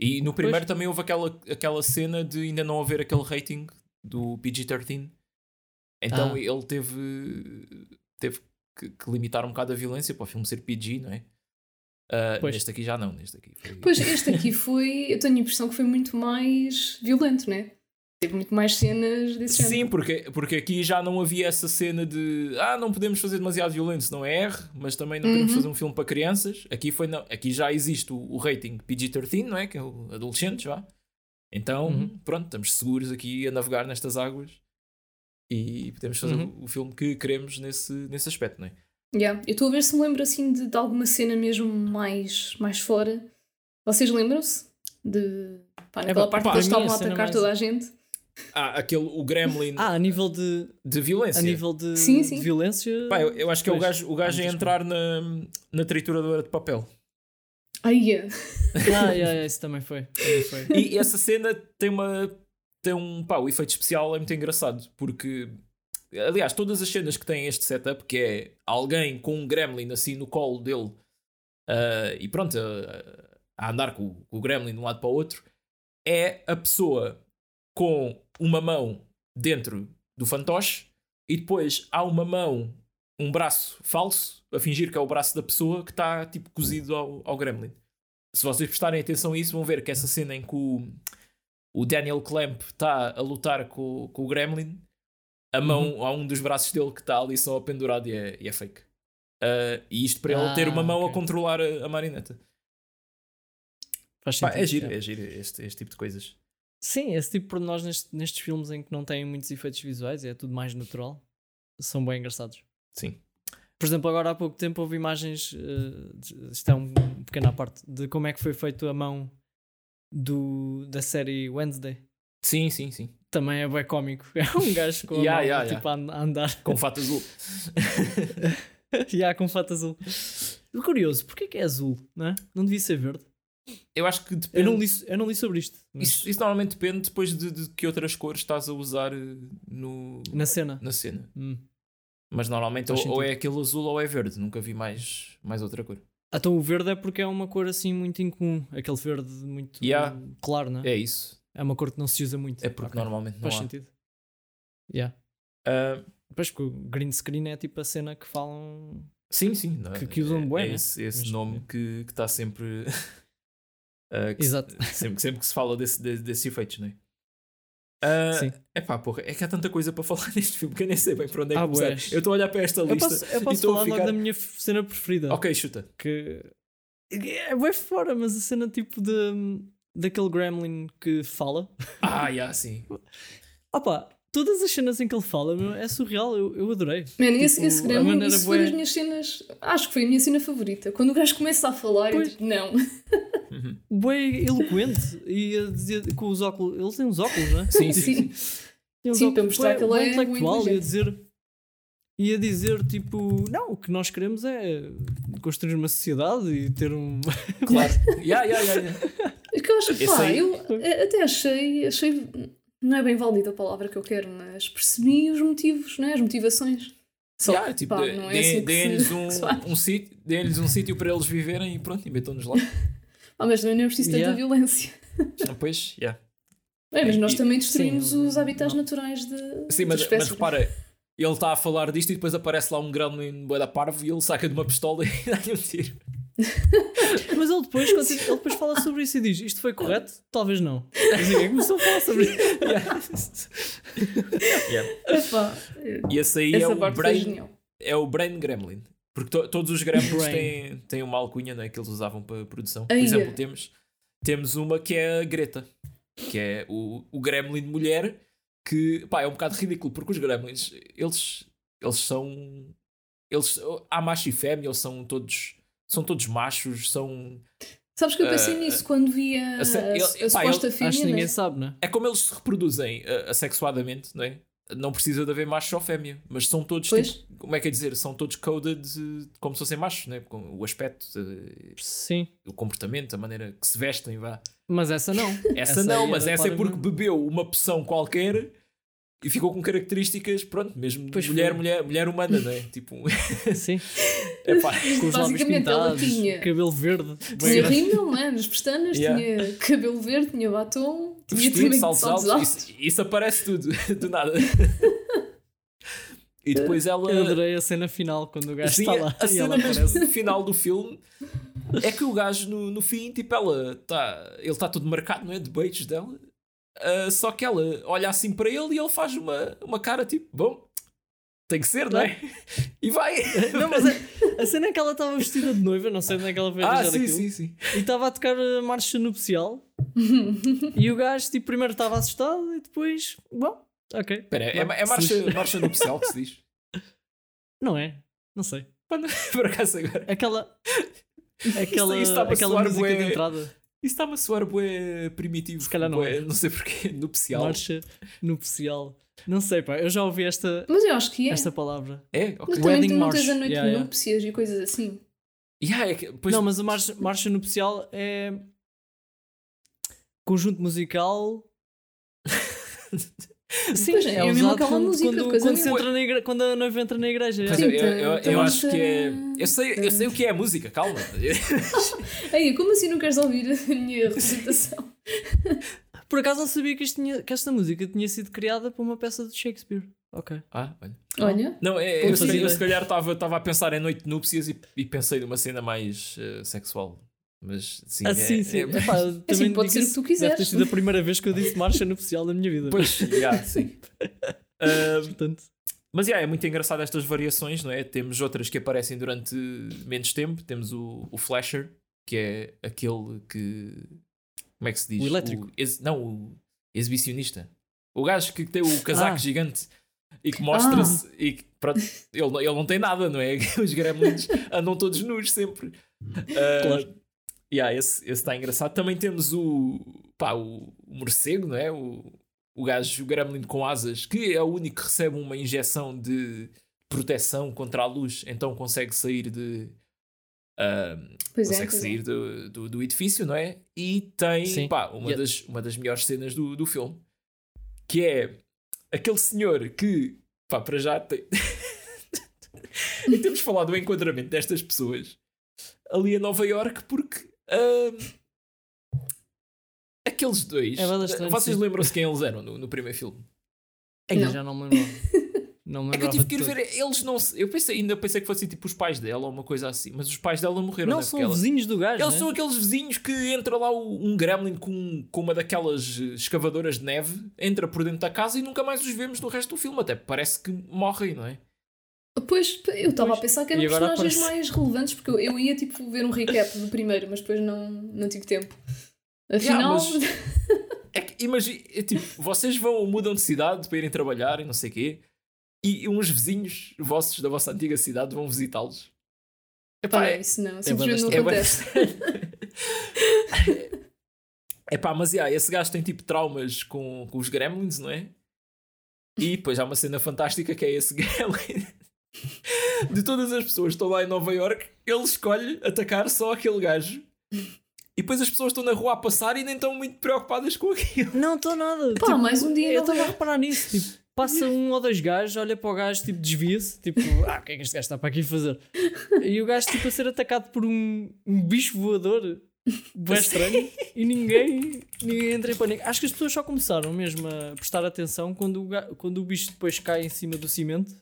E no primeiro pois. também houve aquela, aquela cena de ainda não haver aquele rating do PG-13. Então ah. ele teve, teve que, que, limitar um bocado a violência para o filme ser PG, não é? Uh, neste aqui já não, neste aqui foi... Pois, este aqui foi, eu tenho a impressão que foi muito mais violento, não é? Teve muito mais cenas desse Sim, género. porque, porque aqui já não havia essa cena de ah, não podemos fazer demasiado violento, não é R, mas também não uhum. fazer um filme para crianças. Aqui foi não, aqui já existe o, o rating PG-13, não é? Que é o adolescente já. Então, uhum. pronto, estamos seguros aqui a navegar nestas águas e podemos fazer uhum. o, o filme que queremos nesse, nesse aspecto, não é? Yeah. Eu estou a ver se me lembro assim de, de, alguma cena mesmo mais, mais fora. Vocês lembram-se? De. Pá, naquela é, parte pá, que eles estavam a atacar mais... toda a gente. Ah, aquele, o Gremlin. Ah, a nível de. De violência. A nível de, sim, sim. de violência. Pá, eu, eu acho que é o gajo, o gajo a entrar na, na trituradora de papel. Ai, yeah. ah, yeah, yeah, isso também foi. Também foi. E, e essa cena tem uma. Tem um. Pá, o efeito especial é muito engraçado porque Aliás, todas as cenas que têm este setup, que é alguém com um gremlin assim no colo dele uh, e pronto, uh, a andar com, com, o gremlin de um lado para o outro, é a pessoa com uma mão dentro do fantoche e depois há uma mão, um braço falso, a fingir que é o braço da pessoa que está tipo cozido ao, ao gremlin. Se vocês prestarem atenção a isso, vão ver que essa cena em que o, o Daniel Clamp está a lutar com, com o gremlin a mão uhum. a um dos braços dele que está ali só pendurado e é, e é fake. Uh, e isto para ah, ele ter uma mão okay. a controlar a, a marioneta. Faz sentido, Pá, é giro, é, é giro este, este tipo de coisas. Sim, esse tipo de nós neste, nestes filmes em que não têm muitos efeitos visuais, é tudo mais natural, são bem engraçados. Sim. Por exemplo, agora há pouco tempo houve imagens, uh, isto é um pequena parte, de como é que foi feito a mão do, da série Wednesday. Sim, sim, sim. Também é bem cómico. É um gajo com yeah, a mão, yeah, tipo yeah. a andar. Com fato azul. Já, com fato azul. Curioso, porquê que é azul? Não, é? não devia ser verde? Eu acho que depende. Eu não li, eu não li sobre isto. Mas... Isso, isso, normalmente depende depois de, de, que outras cores estás a usar eh, no... na cena. Na cena. Hum. Mas normalmente ou, ou, é aquele azul ou é verde. Nunca vi mais, mais outra cor. Então o verde é porque é uma cor assim muito incomum. Aquele verde muito yeah. claro, não é? É isso. É uma cor que não se usa muito. É porque okay. normalmente não Faz há. sentido. Yeah. Uh, pois que o green screen é tipo a cena que falam. Sim, sim. Que, que usam é, bem. É esse, esse nome que está sempre Uh, que Exato. Se, sempre, sempre que se fala desse, desse, desses efeitos, não é? Uh, Sim. É pá, porra, é que há tanta coisa para falar neste filme que eu nem sei bem para onde é que Ah, começar. Eu estou a olhar para esta Eu lista posso, eu e posso estou a falar logo ficar. da minha cena preferida. Ok, chuta. Que é bem fora, mas a cena tipo de, daquele gremlin que fala. Ah, já, sim. Opa, todas as cenas em que ele fala meu, é surreal, eu, eu adorei. Man, esse, Tipo, esse a Gremlin, isso foi bué- das minhas cenas. Acho que foi a minha cena favorita. Quando o gajo começa a falar, eu Pois. digo, não. Uhum. Bem eloquente e a dizer com os óculos. Ele tem uns óculos, não é? Sim, sim, sim. Tem uns Sim, óculos para mostrar que ele é intelectual e a dizer. E a dizer tipo, não, o que nós queremos é construir uma sociedade e ter um. Claro. Ya, ya, ya, ya. É que eu acho pá, aí- eu eh, até achei, achei. Não é bem válida a palavra que eu quero, mas percebi os motivos, não é? As motivações. Só que, tipo, pá, não é assim Deem-lhes um, um sítio deem-lhes um sítio para eles viverem e pronto, e metam-nos lá. Ah, mas também não é preciso tanta Yeah. violência. Ah, Pois, ya. É, mas nós E- também destruímos sim, os habitats não. naturais de. Sim, mas, espécies. mas repara, ele está a falar disto e depois aparece lá um gremlin bué da parvo e ele saca de uma pistola e dá-lhe um tiro. Mas ele depois, continua- ele depois fala sobre isso e diz: Isto foi correto? Talvez não. Mas ninguém começou a falar sobre isso. Epá, E esse aí essa é o, brain, é o Brain Gremlin. Porque to- todos os gremlins têm, têm uma alcunha não é, que eles usavam para produção. Por exemplo, temos, temos uma que é a Greta, que é o, o gremlin de mulher, que pá, é um bocado ridículo, porque os gremlins, eles, eles são. Eles, há macho e fêmea, eles são todos, são todos machos, são. Sabes que eu pensei Ah, nisso quando vi a, a sé- a, ele- a pá, suposta ele- fêmea. Acho que né? ninguém sabe, não é? É como eles se reproduzem uh, assexuadamente, não é? Não precisa de haver macho ou fêmea, mas são todos, Pois. tipo, como é que é dizer? São todos coded uh, como se fossem machos, não é? Com o aspecto, uh, Sim. o comportamento, a maneira que se vestem, vá. Mas essa não. Essa, Essa não, mas era essa é porque bebeu uma poção qualquer e ficou com características, pronto, mesmo Pois mulher, foi. mulher, mulher humana, não é? tipo, Sim. é pá. Com os lábios Basicamente, ela pintados, tinha- cabelo verde. Tinha rímel, não é? Nas pestanas, Yeah. tinha cabelo verde, tinha batom, tinha Vestido, também saltos saltos altos, altos. isso, isso aparece tudo, do nada. E depois ela. Eu adorei a cena final quando o gajo Sim, está lá a e cena ela mesmo final do filme é que o gajo no, no fim, tipo, ela tá, ele está todo marcado, não é? De beijos dela. Ah, só que ela olha assim para ele e ele faz uma, uma cara tipo, bom, tem que ser, não é? E vai. Não, mas a, a cena é que ela estava vestida de noiva, não sei onde é que ela veio ah, sim, aquilo. sim, sim. E estava a tocar a marcha nupcial. e o gajo, tipo, primeiro estava assustado e depois, bom, ok. Espera, é, é marcha, marcha nupcial que se diz. Não é? Não sei. Por acaso agora. Aquela. Aquela, a aquela música bué- de entrada. Isso está-me a soar bué primitivo. Se calhar não bué, é. Não sei porquê. Nupcial. Marcha nupcial. Não sei, pá, eu já ouvi esta, Mas eu acho que é. esta palavra. É? Mas Ok. também tens March. a noite Yeah, de yeah. núpcias e coisas assim. Yeah, é que, pois, Não, mas a marcha, marcha nupcial é. Conjunto musical. Sim, Pois é, é mesmo aquela quando, música quando, quando, se entra na igre- quando a noiva entra na igreja. Pois é. eu, eu, eu, tem- acho que é. Eu sei, eu sei o que é a música, calma. Ei, como assim não queres ouvir a minha representação? Por acaso não sabia que, isto tinha- que esta música tinha sido criada para uma peça de Shakespeare. Ok. Ah, olha. Olha, Não, é, eu, se- eu se calhar estava estava a pensar em noite de núpcias e, e pensei numa cena mais eh, sexual. Mas sim, ah, é, sim, sim. é- Epá, também pode ser o que tu isso, Deve ter quiseres. sido a primeira vez que eu disse marcha nupcial da minha vida. Pois, yeah, sim. Ah, Portanto, mas yeah, é muito engraçado estas variações, não é? Temos outras que aparecem durante menos tempo. Temos o, o Flasher, que é aquele que. Como é que se diz? O elétrico. ex- não, o exibicionista. O gajo que tem o casaco Ah. gigante e que mostra-se. E que, pronto, ele, não- ele não tem nada, não é? Os gremlins andam todos nus sempre. Ah, Claro. Yeah, esse está engraçado. Também temos o, pá, o, o morcego, não é? O, o gajo, o gremlin com asas, que é o único que recebe uma injeção de proteção contra a luz, então consegue sair de. pois é. consegue é. sair do, do, do edifício, não é? E tem Sim. pá, uma, Yeah. das, uma das melhores cenas do, do filme, que é aquele senhor que, pá, para já tem. e temos de falar do enquadramento destas pessoas ali a Nova York porque. Ah, aqueles dois. É vocês lembram-se quem eles eram no, no primeiro filme? ainda Não. já não me lembro. Não me É que eu tive que ir ver, eles não se- Eu pensei, ainda pensei que fossem tipo os pais dela ou uma coisa assim, mas os pais dela morreram, Não né? são ela- vizinhos do gajo. Eles né? são aqueles vizinhos que entra lá um gremlin com, com uma daquelas escavadoras de neve, entra por dentro da casa e nunca mais os vemos no resto do filme. Até parece que morrem, não é? Pois, eu estava a pensar que eram personagens aparece- mais relevantes, porque eu, eu ia tipo ver um recap do primeiro, mas depois não, não tive tempo. Afinal, mas- É que imagina, é tipo, vocês vão, mudam de cidade para irem trabalhar e não sei o quê, e uns vizinhos vossos da vossa antiga cidade vão visitá-los. Epá, Pá, é, isso não, bué simplesmente não é bué acontece. É pá, mas yeah, esse gajo tem tipo traumas com, com os gremlins, não é? E depois há uma cena fantástica que é esse gremlin. De todas as pessoas que estão lá em Nova York, ele escolhe atacar só aquele gajo. E depois as pessoas estão na rua a passar e nem estão muito preocupadas com aquilo. Não estou nada. Pá, mais um dia Eu estava a reparar nisso. Tipo, passa um ou dois gajos, olha para o gajo, tipo, desvia-se. Tipo, ah, o que é que este gajo está para aqui fazer? E o gajo, tipo, a ser atacado por um, um bicho voador. Bué estranho. E ninguém, ninguém entra em pânico. Acho que as pessoas só começaram mesmo a prestar atenção quando o, quando o bicho depois cai em cima do cimento.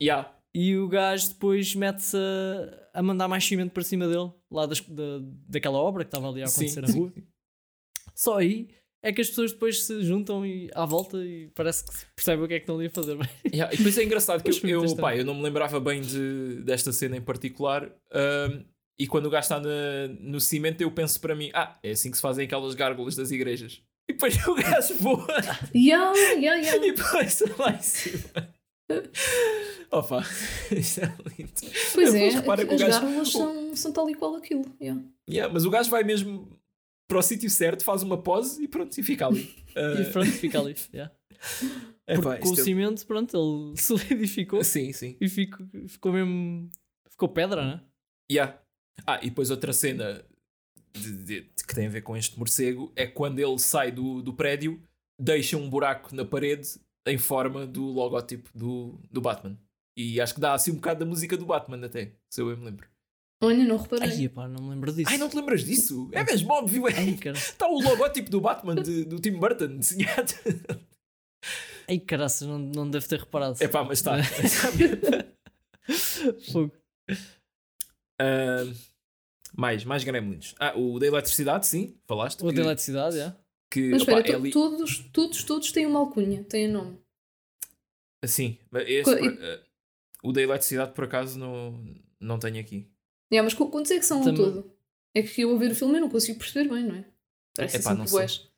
Yeah. E o gajo depois mete-se a, a mandar mais cimento para cima dele, lá das, da, daquela obra que estava ali a acontecer na rua. Só aí é que as pessoas depois se juntam e, à volta e parece que percebem o que é que estão ali a fazer. Yeah, E depois é engraçado que eu, eu, pá, eu não me lembrava bem de, desta cena em particular. ahm, e quando o gajo está na- no cimento, eu penso para mim: ah, é assim que se fazem aquelas gárgulas das igrejas. E depois o gajo voa Yeah, yeah, yeah. e põe-se lá em cima. Opa, isso é lindo. Pois é, repara o as gajo- gárgulas são, são tal e qual aquilo. Yeah. Yeah, mas o gajo vai mesmo para o sítio certo, faz uma pose e pronto, e fica ali. Ah, E pronto, fica ali. yeah. epá, com o é- cimento, pronto, ele solidificou Sim, sim. e ficou, ficou mesmo. Ficou pedra, né? Yeah. Ah, e depois outra cena de- de- de- que tem a ver com este morcego é quando ele sai do, do prédio, deixa um buraco na parede em forma do logótipo do, do Batman. E acho que dá assim um bocado da música do Batman até, se eu bem me lembro. Olha, não reparei. Ai, pá, não me lembro disso. Ai, não te lembras disso? É mesmo óbvio, é. Está o logótipo do Batman de- do Tim Burton desenhado. Ai, caraças, não, não deve ter reparado. É pá, mas está. Fogo. Ah, mais, mais gremlins. Ah, o da eletricidade, sim, falaste. O que, da eletricidade, é? Que, Mas espera, é ali- todos, todos, todos têm uma alcunha, têm nome. Sim, mas este, Co- por- eh, o da eletricidade por acaso não, não tenho aqui. Yeah, mas qu- quantos é que são ao Também- todo? É que eu a ver o filme eu não consigo perceber bem, não é? Parece Epá, assim não que.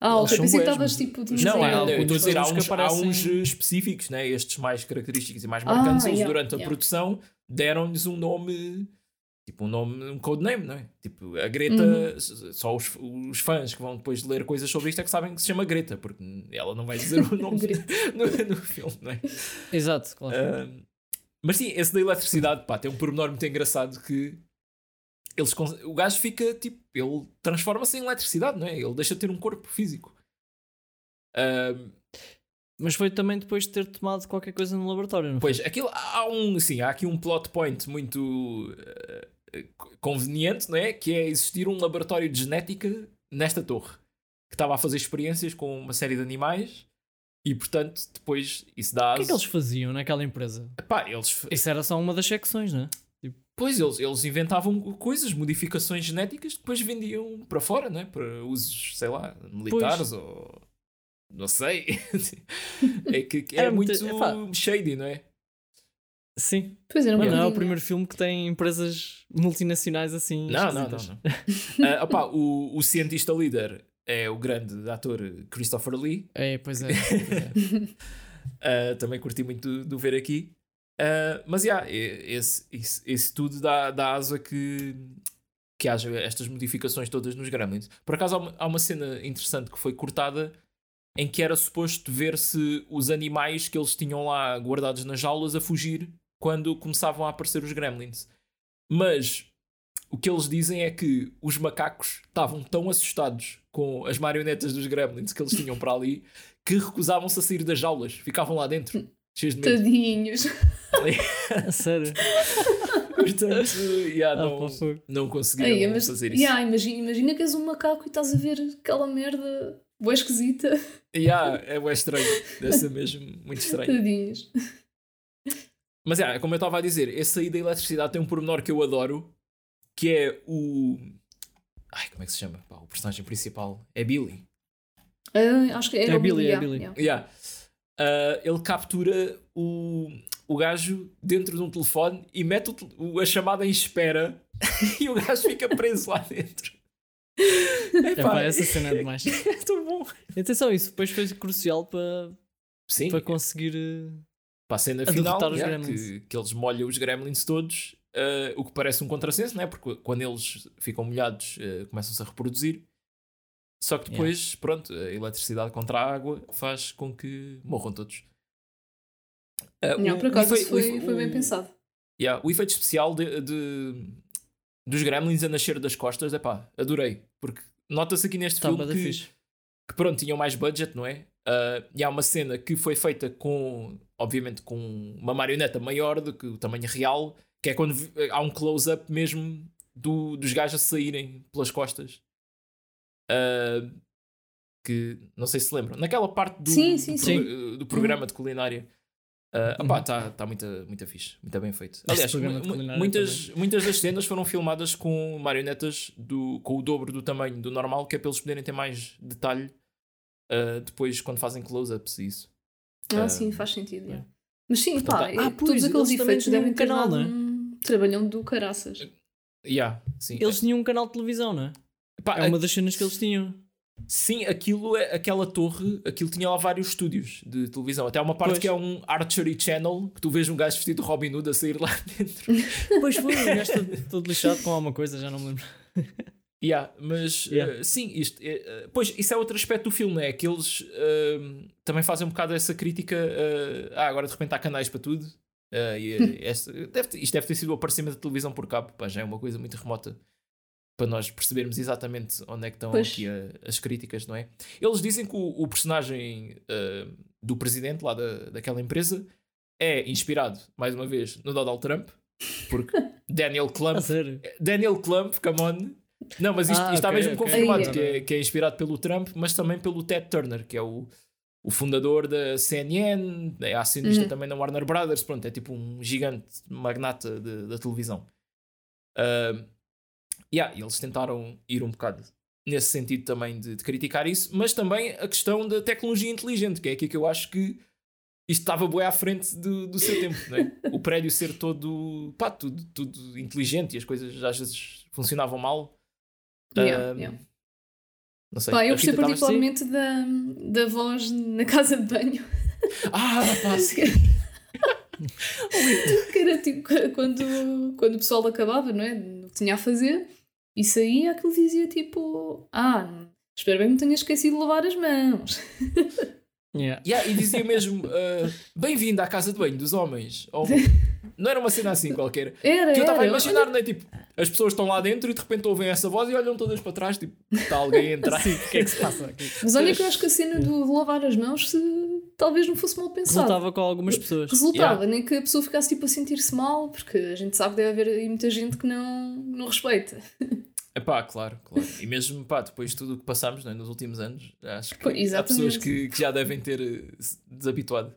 Ah, ok, pensei que estavas tipo de Não, é, há eu estou a dizer, há uns, há aparecem- uns, eh, específicos, né? estes mais característicos e mais Ah, marcantes, eles yeah, durante a yeah. produção deram-lhes um nome, tipo um nome, um codename, não é? Tipo, a Greta, Uhum. só os, os fãs que vão depois ler coisas sobre isto é que sabem que se chama Greta, porque ela não vai dizer o nome no, no filme, não é? Exato, claro. Mas sim, esse da eletricidade, pá, tem um pormenor muito engraçado que eles, o gajo fica tipo, ele transforma-se em eletricidade, não é? Ele deixa de ter um corpo físico. Mas foi também depois de ter tomado qualquer coisa no laboratório, não foi? pois, aquilo, há, um, assim, há aqui um plot point muito eh, conveniente, não é? Que é existir um laboratório de genética nesta torre que estava a fazer experiências com uma série de animais e, portanto, depois isso dá O que é que eles faziam naquela empresa? Pá, eles, Isso era só uma das secções, não é? Pois, eles, eles inventavam coisas, modificações genéticas que depois vendiam para fora, né? para usos, sei lá, militares ou. Não sei. é que, que é Era muito muito- epá. shady, não é? Sim. Pois era um Mas não é o primeiro filme que tem empresas multinacionais assim. Não, não, não. não. Ah, opá, o, o cientista líder é o grande ator Christopher Lee. É, pois é. pois é. Ah, também curti muito do, do ver aqui. Ah, mas, já, esse, esse, esse tudo dá, dá asa que, que haja estas modificações todas nos Gremlins. Por acaso, há uma, há uma cena interessante que foi cortada em que era suposto ver-se os animais que eles tinham lá guardados nas jaulas a fugir quando começavam a aparecer os Gremlins. Mas o que eles dizem é que os macacos estavam tão assustados com as marionetas dos Gremlins que eles tinham para ali que recusavam-se a sair das jaulas, ficavam lá dentro, cheios de medo. Tadinhos. Sério. Portanto, yeah, Ah, não, fogo. não conseguiram mas, fazer isso. yeah, imagina, imagina que és um macaco e estás a ver aquela merda boa esquisita. Yeah, é estranho, deve ser mesmo muito estranho. Tadinhos. Mas é, como eu estava a dizer, esse aí da eletricidade tem um pormenor que eu adoro, que é o. Ai, como é que se chama? Pá, o personagem principal é Billy. Uh, acho que é, É o Billy, é Billy. yeah. Yeah. Uh, ele captura o, o gajo dentro de um telefone e mete o a chamada em espera e o gajo fica preso lá dentro. É Epá, pá, essa cena é demais. é tão bom. Atenção, isso depois foi crucial para, Sim, para conseguir. eh, para a cena a final, yeah, que, que eles molham os gremlins todos, uh, o que parece um contrassenso, não é? Porque quando eles ficam molhados, uh, começam-se a reproduzir. Só que depois, pronto, a eletricidade contra a água faz com que morram todos. Uh, Não, o- por acaso foi, efe- foi bem o- pensado. Yeah, o efeito especial de, de- dos gremlins a nascer das costas, é pá, adorei. Porque nota-se aqui neste Tá filme que, que, pronto, tinham mais budget, não é? Ah, e há uma cena que foi feita com, obviamente, com uma marioneta maior do que o tamanho real, que é quando vi- há um close-up mesmo do, dos gajos a saírem pelas costas. Ah, que não sei se lembram. Naquela parte do, Sim, sim, do, sim. pro- do programa de culinária. Uh, Uhum. está tá muito, muito fixe, muito bem feito. Aliás, muitas, muitas das cenas foram filmadas com marionetas do, com o dobro do tamanho do normal, que é para eles poderem ter mais detalhe uh, depois quando fazem close-ups e isso. Ah, Ah, sim, faz sentido. é. Mas sim, Portanto, pá, há- Ah, pois, todos aqueles efeitos devem um ter canal, dado não é? um trabalhão do caraças. Yeah, sim. Eles tinham um canal de televisão, não é? Pá, É uma das cenas que eles tinham. Sim, aquilo é, aquela torre, aquilo tinha lá vários estúdios de televisão. Até há uma parte Pois. que é um Archery Channel, que tu vês um gajo vestido de Robin Hood a sair lá dentro. Pois foi, o gajo todo, todo lixado com alguma coisa, já não me lembro. Yeah, mas Yeah. eh, sim, isto, eh, pois isso é outro aspecto do filme, é que eles eh, também fazem um bocado essa crítica. ah, agora de repente há canais para tudo. e, esta- deve isto deve ter sido o aparecimento da televisão por cabo, pá, já é uma coisa muito remota para nós percebermos exatamente onde é que estão Pois. aqui a- as críticas, não é? Eles dizem que o, o personagem do presidente lá da, daquela empresa é inspirado, mais uma vez, no Donald Trump, porque Daniel Clump sério. Daniel Clump, come on. Não, mas isto, Ah, isto está ok, mesmo ok. confirmado, que, é, que é inspirado pelo Trump, mas também pelo Ted Turner, que é o, o fundador da CNN, é acionista Uhum. também da Warner Brothers, pronto, é tipo um gigante magnata de- da televisão. Uh, yeah, eles tentaram ir um bocado nesse sentido também de, de criticar isso, mas também a questão da tecnologia inteligente, que é aqui que eu acho que isto estava bué à frente do, do seu tempo, é? O prédio ser todo, pá, tudo, tudo inteligente e as coisas às vezes funcionavam mal. Yeah, Um, yeah. Não sei. Pá, eu a gostei tava- particularmente da, da voz na casa de banho. Ah, pá, que era tipo quando, quando o pessoal acabava, não é? No que tinha a fazer, e saía, aquilo dizia tipo: Ah, espero bem que me tenha esquecido de lavar as mãos. Yeah. Yeah, e dizia mesmo: uh, Bem-vindo à casa de banho dos homens. Ou- não era uma cena assim qualquer. Era, Que eu estava a imaginar, não é? Tipo, as pessoas estão lá dentro e de repente ouvem essa voz e olham todas para trás, tipo, está alguém a entrar. Sim, o que é que se passa aqui? Mas olha que eu acho que a cena do de lavar as mãos se, talvez não fosse mal pensado. Resultava com algumas pessoas. Resultava, nem que a pessoa ficasse tipo a sentir-se mal, porque a gente sabe que deve haver aí muita gente que não, não respeita. É pá, claro, claro. E mesmo, pá, depois de tudo o que passámos é, nos últimos anos, acho que Pois, há pessoas que, que já devem ter eh, desabituado.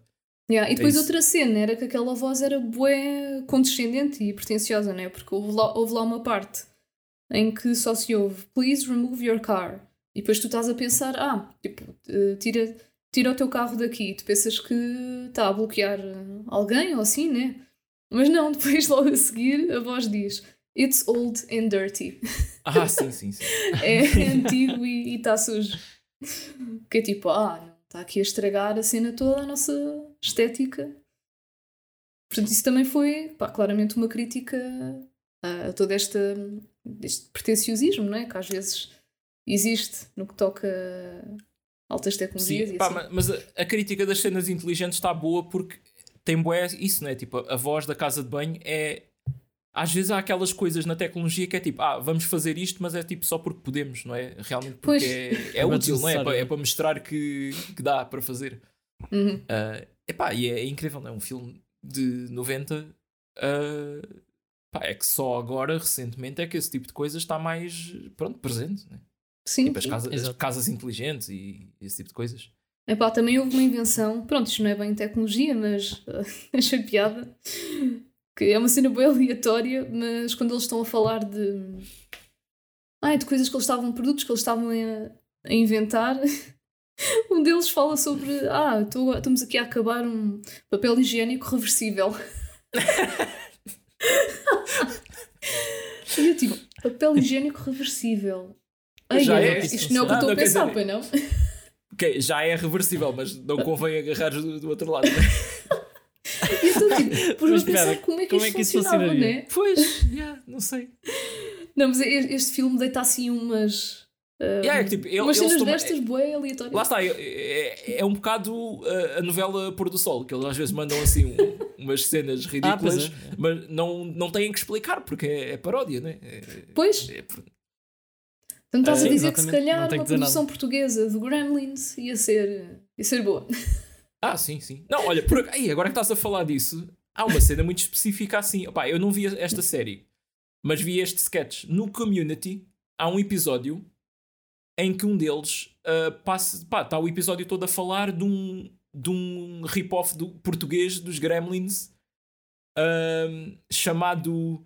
Yeah, E depois É outra cena era que aquela voz era bué condescendente e pretenciosa, né? Porque houve lá, houve lá uma parte em que só se ouve Please remove your car. E depois tu estás a pensar, ah, tipo, eh, tira, tira o teu carro daqui. E tu pensas que está a bloquear eh, alguém ou assim, né? Mas não, depois logo a seguir a voz diz It's old and dirty. Ah, sim, sim, sim. É antigo e está sujo. Que é tipo, ah, não, está aqui a estragar a cena toda, a nossa estética. Portanto, isso também foi, pá, claramente uma crítica a, a todo esta, este pretenciosismo, não é? Que às vezes existe no que toca a altas tecnologias Sim, pá, assim. ma- mas a, a crítica das cenas inteligentes está boa porque tem boé isso, não é? Tipo, a, a voz da casa de banho é. Às vezes há aquelas coisas na tecnologia que é tipo, ah, vamos fazer isto, mas é tipo só porque podemos, não é? Realmente porque Pois. é, é É útil, não é? É para, é para mostrar que, que dá para fazer. Uhum. Ah, epá, e é, é incrível, não é? Um filme de 90. ah, pá, é que só agora, recentemente, é que esse tipo de coisa está mais pronto, presente. Né? Sim, Tipo as, casa- as casas inteligentes e esse tipo de coisas. Epá, também houve uma invenção, pronto, isto não é bem tecnologia, mas uh, achei piada, que é uma cena bem aleatória, mas quando eles estão a falar de, ai, de coisas que eles estavam, produtos que eles estavam a, a inventar, um deles fala sobre, ah, tô, estamos aqui a acabar um papel higiênico reversível. e eu tipo, papel higiênico reversível. Ai, Já é? isto não é o que eu estou Ah, a pensar, dizer- pois não? Ok, já é reversível, mas não convém agarrar do, do outro lado. E então, tipo, pus-me Mas a pensar espera, como é que como isto é que isso funcionava, não é? Pois, yeah, não sei. Não, mas este, filme deita assim umas. ah, Yeah, é que, tipo, ele- umas cenas destas bué aleatórias. Lá está, é, é- é um bocado uh, a novela Pôr do Sol, que eles às vezes mandam assim um- umas cenas Ah, ridículas, é. mas não, não têm que explicar, porque é, é paródia, né? É, Pois, é por- então estás Ah, a dizer que se calhar não uma produção portuguesa do Gremlins ia ser, ia ser boa. Ah, sim, sim. Não, olha, por... Ai, agora que estás a falar disso, há uma cena muito específica assim. Opá, eu não vi esta série, mas vi este sketch. No Community, há um episódio em que um deles ah, passa. Pá, está o episódio todo a falar de um, de um rip-off do português dos Gremlins ahm, chamado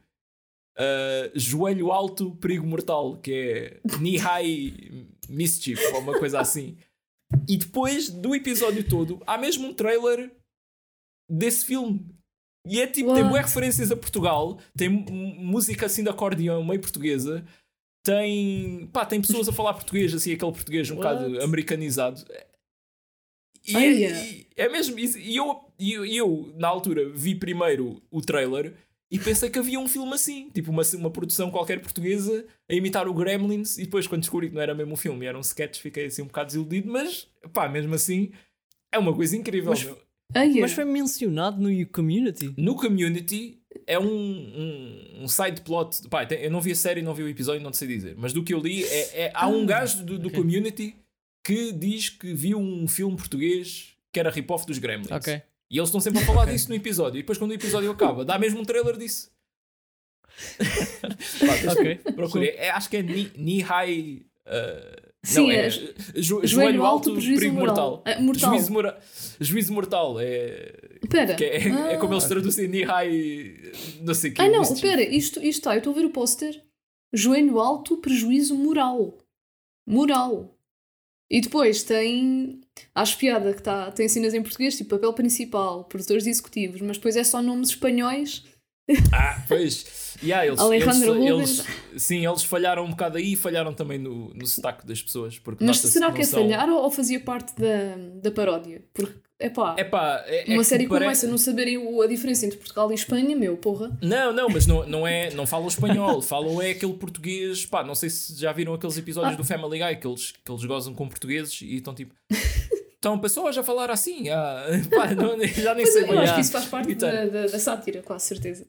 ah, Joelho Alto Perigo Mortal, que é High Mischief, ou uma coisa assim. E depois do episódio todo, há mesmo um trailer desse filme. E é tipo, tem What? boas referências a Portugal, tem música assim de acordeão meio portuguesa, tem, pá, tem pessoas a falar português, assim, aquele português um bocado What? americanizado. E, é, é. e é mesmo. E eu, eu, e eu, na altura, vi primeiro o trailer e pensei que havia um filme assim, tipo uma, uma produção qualquer portuguesa a imitar o Gremlins. E depois, quando descobri que não era mesmo um filme, era um sketch, fiquei assim um bocado desiludido. Mas, pá, mesmo assim, é uma coisa incrível. Mas-. Ai, Mas foi mencionado no community. No Community é um, um, um side plot. Pá, eu não vi a série, não vi o episódio, não sei dizer. Mas do que eu li, é, é- há um Ah, gajo do, do ok. Community que diz que viu um filme português que era rip-off dos Gremlins. Ok. E eles estão sempre a falar disso no episódio. E depois, quando o episódio acaba, dá mesmo um trailer disso. Pá, deixa- Ok. Procurei. É, acho que é High. uh, Sim, não, é, é jo- joelho joelho alto, alto, perigo moral. mortal. Ah, mortal. Juízo, mora- juízo mortal. É, que é, é Ah. como eles traduzem knee high. Não sei o que. Ah, não, espera, isto isto está, eu estou a ver o póster. Joelho alto, prejuízo moral. Moral. E depois tem. Acho piada que tá, tem cenas em português, tipo papel principal, produtores executivos, mas depois é só nomes espanhóis. Ah, pois. Yeah, eles, Alejandro eles, eles- sim, eles falharam um bocado aí e falharam também no, no sotaque das pessoas. Porque Mas será que é são- falhar ou, fazia parte da, da paródia? Porque, epá, Epá, é, é uma que série como parece- essa, não saberem a diferença entre Portugal e Espanha, meu, porra. Não, não, mas não, não, é, não falam espanhol, falam é aquele português. Pá, não sei se já viram aqueles episódios Ah. do Family Guy que eles, que eles gozam com portugueses e estão tipo. Estão pessoas a falar assim. Ah, pá, não, já nem Mas sei eu bem. acho que isso faz parte Evitar. da, da, da sátira, com certeza.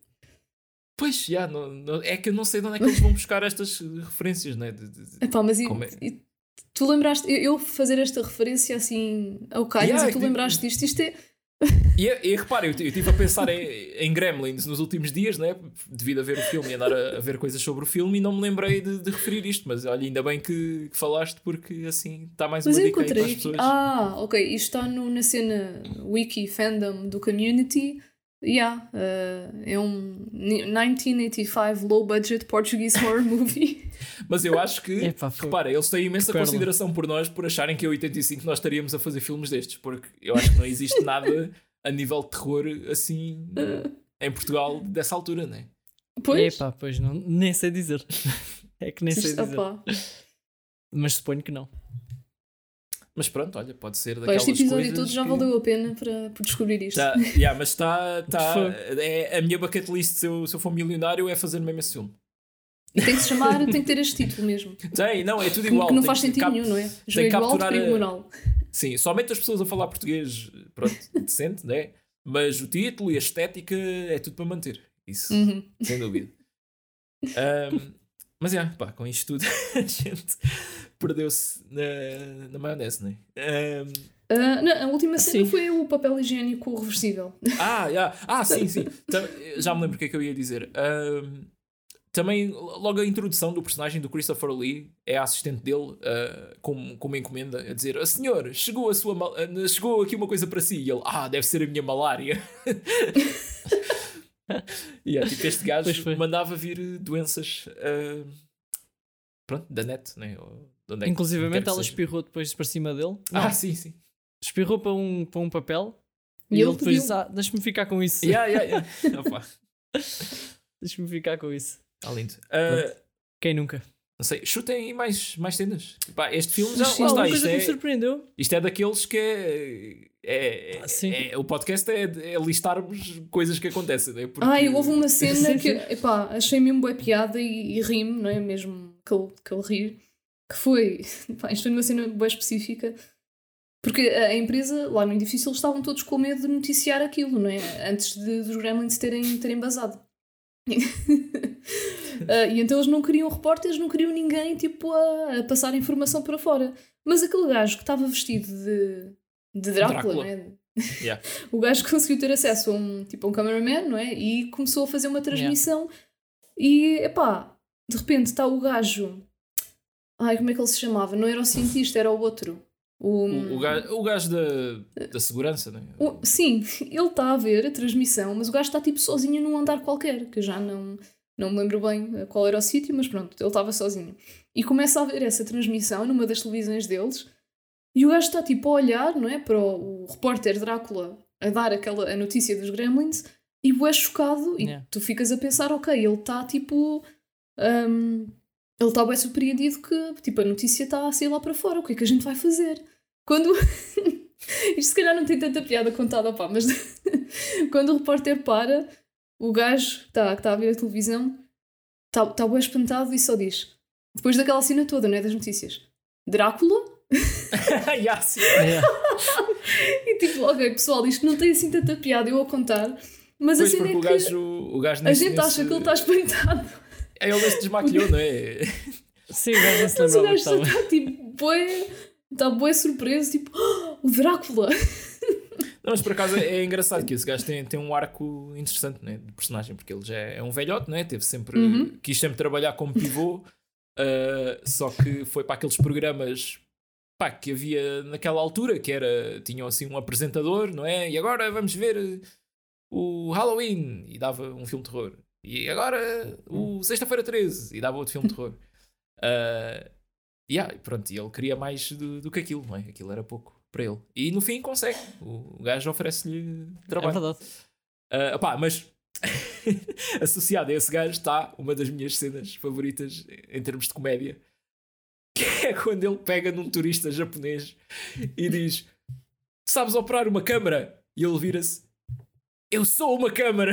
Pois, já, não, não- é que eu não sei de onde é que eles vão buscar estas referências, né? De- de- de- Epá, mas e, é? e tu lembraste, eu, fazer esta referência assim ao calhas Yeah, e tu lembraste disto, isto é. E, e repara, eu estive a pensar em, em Gremlins nos últimos dias, né? devido a ver o filme e andar a, a ver coisas sobre o filme, e não me lembrei de, de referir isto. Mas olha, ainda bem que, que falaste, porque assim está mais Mas uma dica aí para encontrei. as pessoas. Ah, ok, isto está no, na cena wiki fandom do community. Yeah, uh, é um 1985 low budget Portuguese horror movie. Mas eu acho que, foi- repara, eles têm imensa consideração por nós por acharem que em 85 nós estaríamos a fazer filmes destes, porque eu acho que não existe nada a nível de terror assim em Portugal dessa altura, né? Pois, Epá, pois não, nem sei dizer. é que nem sei isto- dizer. opá. Mas suponho que não. Mas pronto, olha, pode ser daquelas este episódio coisas todo já que- valeu a pena para, por descobrir isto. Tá, yeah, mas está. Tá, é, a minha bucket list, se eu, se eu for milionário, é fazer mesmo esse filme. E tem que se chamar, tem que ter este título mesmo. Que, Tem, não, é tudo que igual. não tem faz que sentido cap- nenhum, não é? Joelho alto, capturar perigo a- moral. Sim, somente as pessoas a falar português, pronto, decente, né? Mas o título e a estética é tudo para manter. Isso, Uhum. sem dúvida. Ahm, mas é, pá, com isto tudo a gente perdeu-se na, na maionese, né? Ahm, Ah, não, a última cena Sim. foi o papel higiênico reversível. Ah, yeah. ah, sim, sim. Já me lembro o que é que eu ia dizer. Ahm, também, logo a introdução do personagem do Christopher Lee é a assistente dele uh, com, com uma encomenda a dizer: a senhor, chegou, a sua uh, chegou aqui uma coisa para si. E ele: Ah, deve ser a minha malária. e yeah, tipo, este gajo mandava vir doenças uh, pronto, da net, né? É Inclusivamente ela espirrou depois para cima dele. Ah, Não. sim, sim. Espirrou para um, para um papel e, e ele depois disse: ah, deixa-me ficar com isso. Yeah, yeah, yeah. deixa-me ficar com isso. Está lindo. Uh, Quem nunca? Não sei, chutem mais, mais cenas. Pá, este filme já Sim, está. Isto é, me surpreendeu. Isto é daqueles que é. é, ah, é o podcast é, é, listarmos coisas que acontecem. Né? Porque... Ah, houve uma cena que epá, achei mesmo boa piada e, e ri-me, não é? Mesmo que ele, que ele rir. Que foi. Epá, isto foi uma cena boa específica. Porque a empresa, lá no edifício, eles estavam todos com medo de noticiar aquilo, não é? Antes de, dos Gremlins terem, terem basado uh, e então eles não queriam repórteres, não queriam ninguém tipo a, a, passar informação para fora. Mas aquele gajo que estava vestido de, de Drácula, Drácula. Né? Yeah. o gajo conseguiu ter acesso a um, tipo, a um cameraman não é? e começou a fazer uma transmissão. Yeah. E epá, de repente está o gajo. Ai, como é que ele se chamava? Não era o cientista, era o outro. O, o, o, gajo, o gajo da, da segurança, não é? O, sim, ele está a ver a transmissão, mas o gajo está tipo sozinho num andar qualquer, que eu já não, não me lembro bem qual era o sítio, mas pronto, ele estava sozinho. E começa a ver essa transmissão numa das televisões deles, e o gajo está tipo a olhar, não é? Para o, o repórter Drácula a dar aquela a notícia dos Gremlins, e o é chocado, e yeah. tu ficas a pensar, ok, ele está tipo. Um, ele está bem surpreendido que tipo, a notícia está a sair lá para fora. O que é que a gente vai fazer? Quando. Isto se calhar não tem tanta piada contada, pá, mas quando o repórter para, o gajo que está tá a ver a televisão está tá bem espantado e só diz: depois daquela cena toda, não é? Das notícias, Drácula? yeah, sim. Yeah. e tipo, ok, pessoal, isto não tem assim tanta piada eu a contar, mas pois a cena é que o gajo, o gajo a gente acha que ele está espantado. É ele se desmaquilhou, não é? Sim, gajo não se lembrava Mas o gajo está tipo, bué, está bué surpreso, tipo, oh, o Drácula! Não, mas por acaso é, engraçado que esse gajo tem, tem um arco interessante né, de personagem, porque ele já é um velhote, né? Teve sempre, uhum. quis sempre trabalhar como pivô, uh, só que foi para aqueles programas pá, que havia naquela altura, que era, tinham assim um apresentador, não é? E agora vamos ver o Halloween, e dava um filme de terror. E agora o Sexta-feira 13 e dava outro filme de terror. Uh, yeah, pronto, e ele queria mais do, do, que aquilo, não é? Aquilo era pouco para ele. E no fim consegue. O, gajo oferece-lhe trabalho. É verdade. Uh, opá, mas associado a esse gajo está uma das minhas cenas favoritas em termos de comédia. Que é quando ele pega num turista japonês e diz: Sabes operar uma câmara? E ele vira-se: Eu sou uma câmara!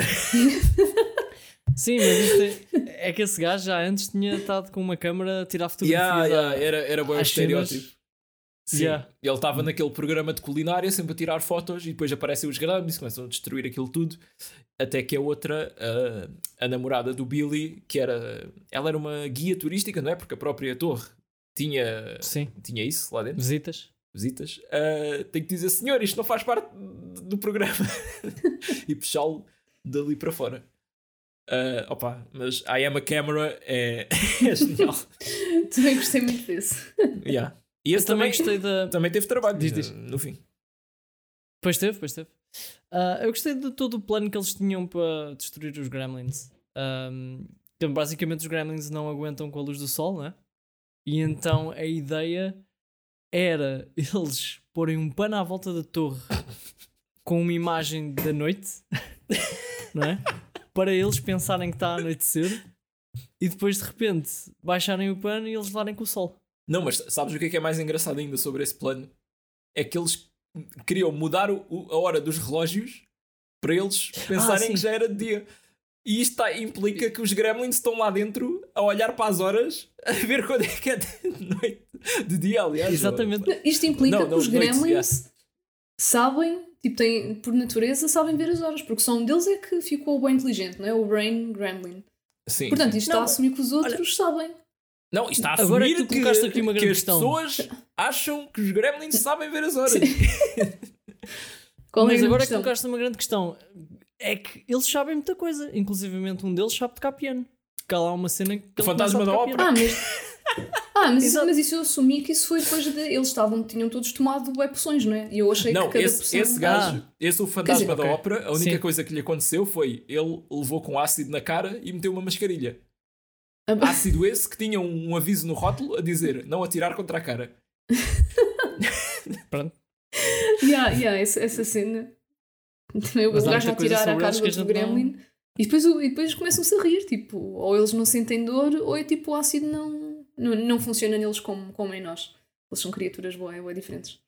Sim, mas é, é, que esse gajo já antes tinha estado com uma câmera a tirar fotografias. Yeah, yeah, era, era bom estereótipo. Sim. Yeah. Ele estava naquele programa de culinária sempre a tirar fotos e depois aparecem os grams e começam a destruir aquilo tudo. Até que a outra, a, a namorada do Billy, que era. Ela era uma guia turística, não é? Porque a própria torre tinha, Sim. tinha isso lá dentro. Visitas. Visitas. Uh, tem que dizer, senhor, isto não faz parte do programa. e puxá-lo dali para fora. Uh, opa, mas I Am a Camera é, é genial. também gostei muito desse. Yeah. E esse também, também, gostei da. Também teve trabalho, diz, diz. no fim. Pois teve, pois teve. Uh, eu gostei de todo o plano que eles tinham para destruir os Gremlins. Um, então, basicamente, os Gremlins não aguentam com a luz do sol, né? E então a ideia era eles porem um pano à volta da torre com uma imagem da noite, não é? Para eles pensarem que está a anoitecer e depois de repente baixarem o pano e eles levarem com o sol. Não, mas sabes o que é, que é mais engraçado ainda sobre esse plano? É que eles queriam mudar o, a hora dos relógios para eles pensarem ah, que já era de dia. E isto tá, implica que os gremlins estão lá dentro a olhar para as horas a ver quando é que é de noite, de dia, aliás. Exatamente. Isto implica não, não, que os gremlins noite, sabem tipo, têm, por natureza, sabem ver as horas, porque só um deles é que ficou bem inteligente, não é? O Brain Gremlin. Sim, Portanto, isto não, está a assumir que os outros olha, sabem. Não, isto está a assumir Agora é que, que, aqui uma que as questão. pessoas acham que os gremlins sabem ver as horas. Qual Mas é agora é que colocaste uma grande questão. É que eles sabem muita coisa, inclusivamente um deles sabe tocar piano. há lá uma cena que. O fantasma da ópera. Ah, mas. Ah, mas, mas isso eu assumi que isso foi depois de. Eles estavam, tinham todos tomado web poções, não é? E eu achei não, que cada esse, poção... esse gajo, Ah. esse o fantasma dizer, da ok. ópera, a única Sim. coisa que lhe aconteceu foi ele levou com ácido na cara e meteu uma mascarilha. Ah, Ácido esse que tinha um, um aviso no rótulo a dizer não atirar contra a cara. Pronto. Yeah, yeah, essa, essa cena. Também o gajo a muita coisa tirar a cara do gremlin. E depois, o- e depois começam-se a rir, tipo, ou eles não sentem dor, ou é tipo o ácido não, não, não funciona neles como, como em nós. Eles são criaturas boas, boas diferentes.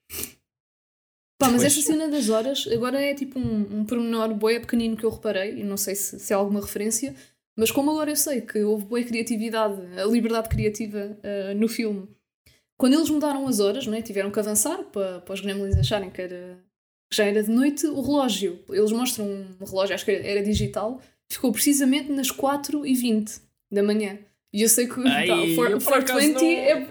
Pá, mas Pois. esta cena das horas agora é tipo um, um pormenor boé pequenino que eu reparei, e não sei se, se é alguma referência, mas como agora eu sei que houve boa criatividade, a liberdade criativa ah, no filme, quando eles mudaram as horas, não é? tiveram que avançar para, para os gremlins acharem que, era, que já era de noite, o relógio, eles mostram um relógio, acho que era digital, ficou precisamente nas 4h20 da manhã. E eu sei que Ai, tá, eu acaso 420 não- é,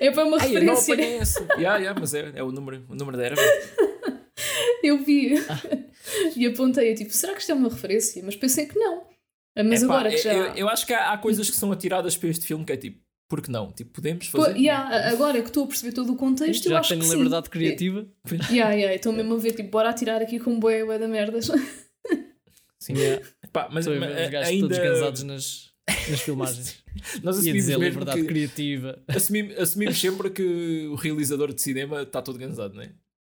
é para uma Ai, eu não referência. apanhei yeah, yeah, mas é, é o, número, o número da era. Eu vi e apontei, tipo, será que isto é uma referência? Mas pensei que não. Mas Epá, agora que já. eu, eu acho que há, há coisas que são atiradas para este filme que é tipo, por que não? Tipo, podemos Pô, fazer? yeah, agora que estou a perceber todo o contexto, eu Já que acho tenho que sim. liberdade criativa. Yeah, yeah, estou mesmo a ver, tipo, bora atirar aqui com um boé bué da merdas. Sim. Yeah. Epá, mas, Estou a mas ver os gajos ainda todos cansados nas, nas filmagens. nós assumimos dizer mesmo liberdade que criativa. assumimos, assumimos sempre que o realizador de cinema está todo gansado, não é?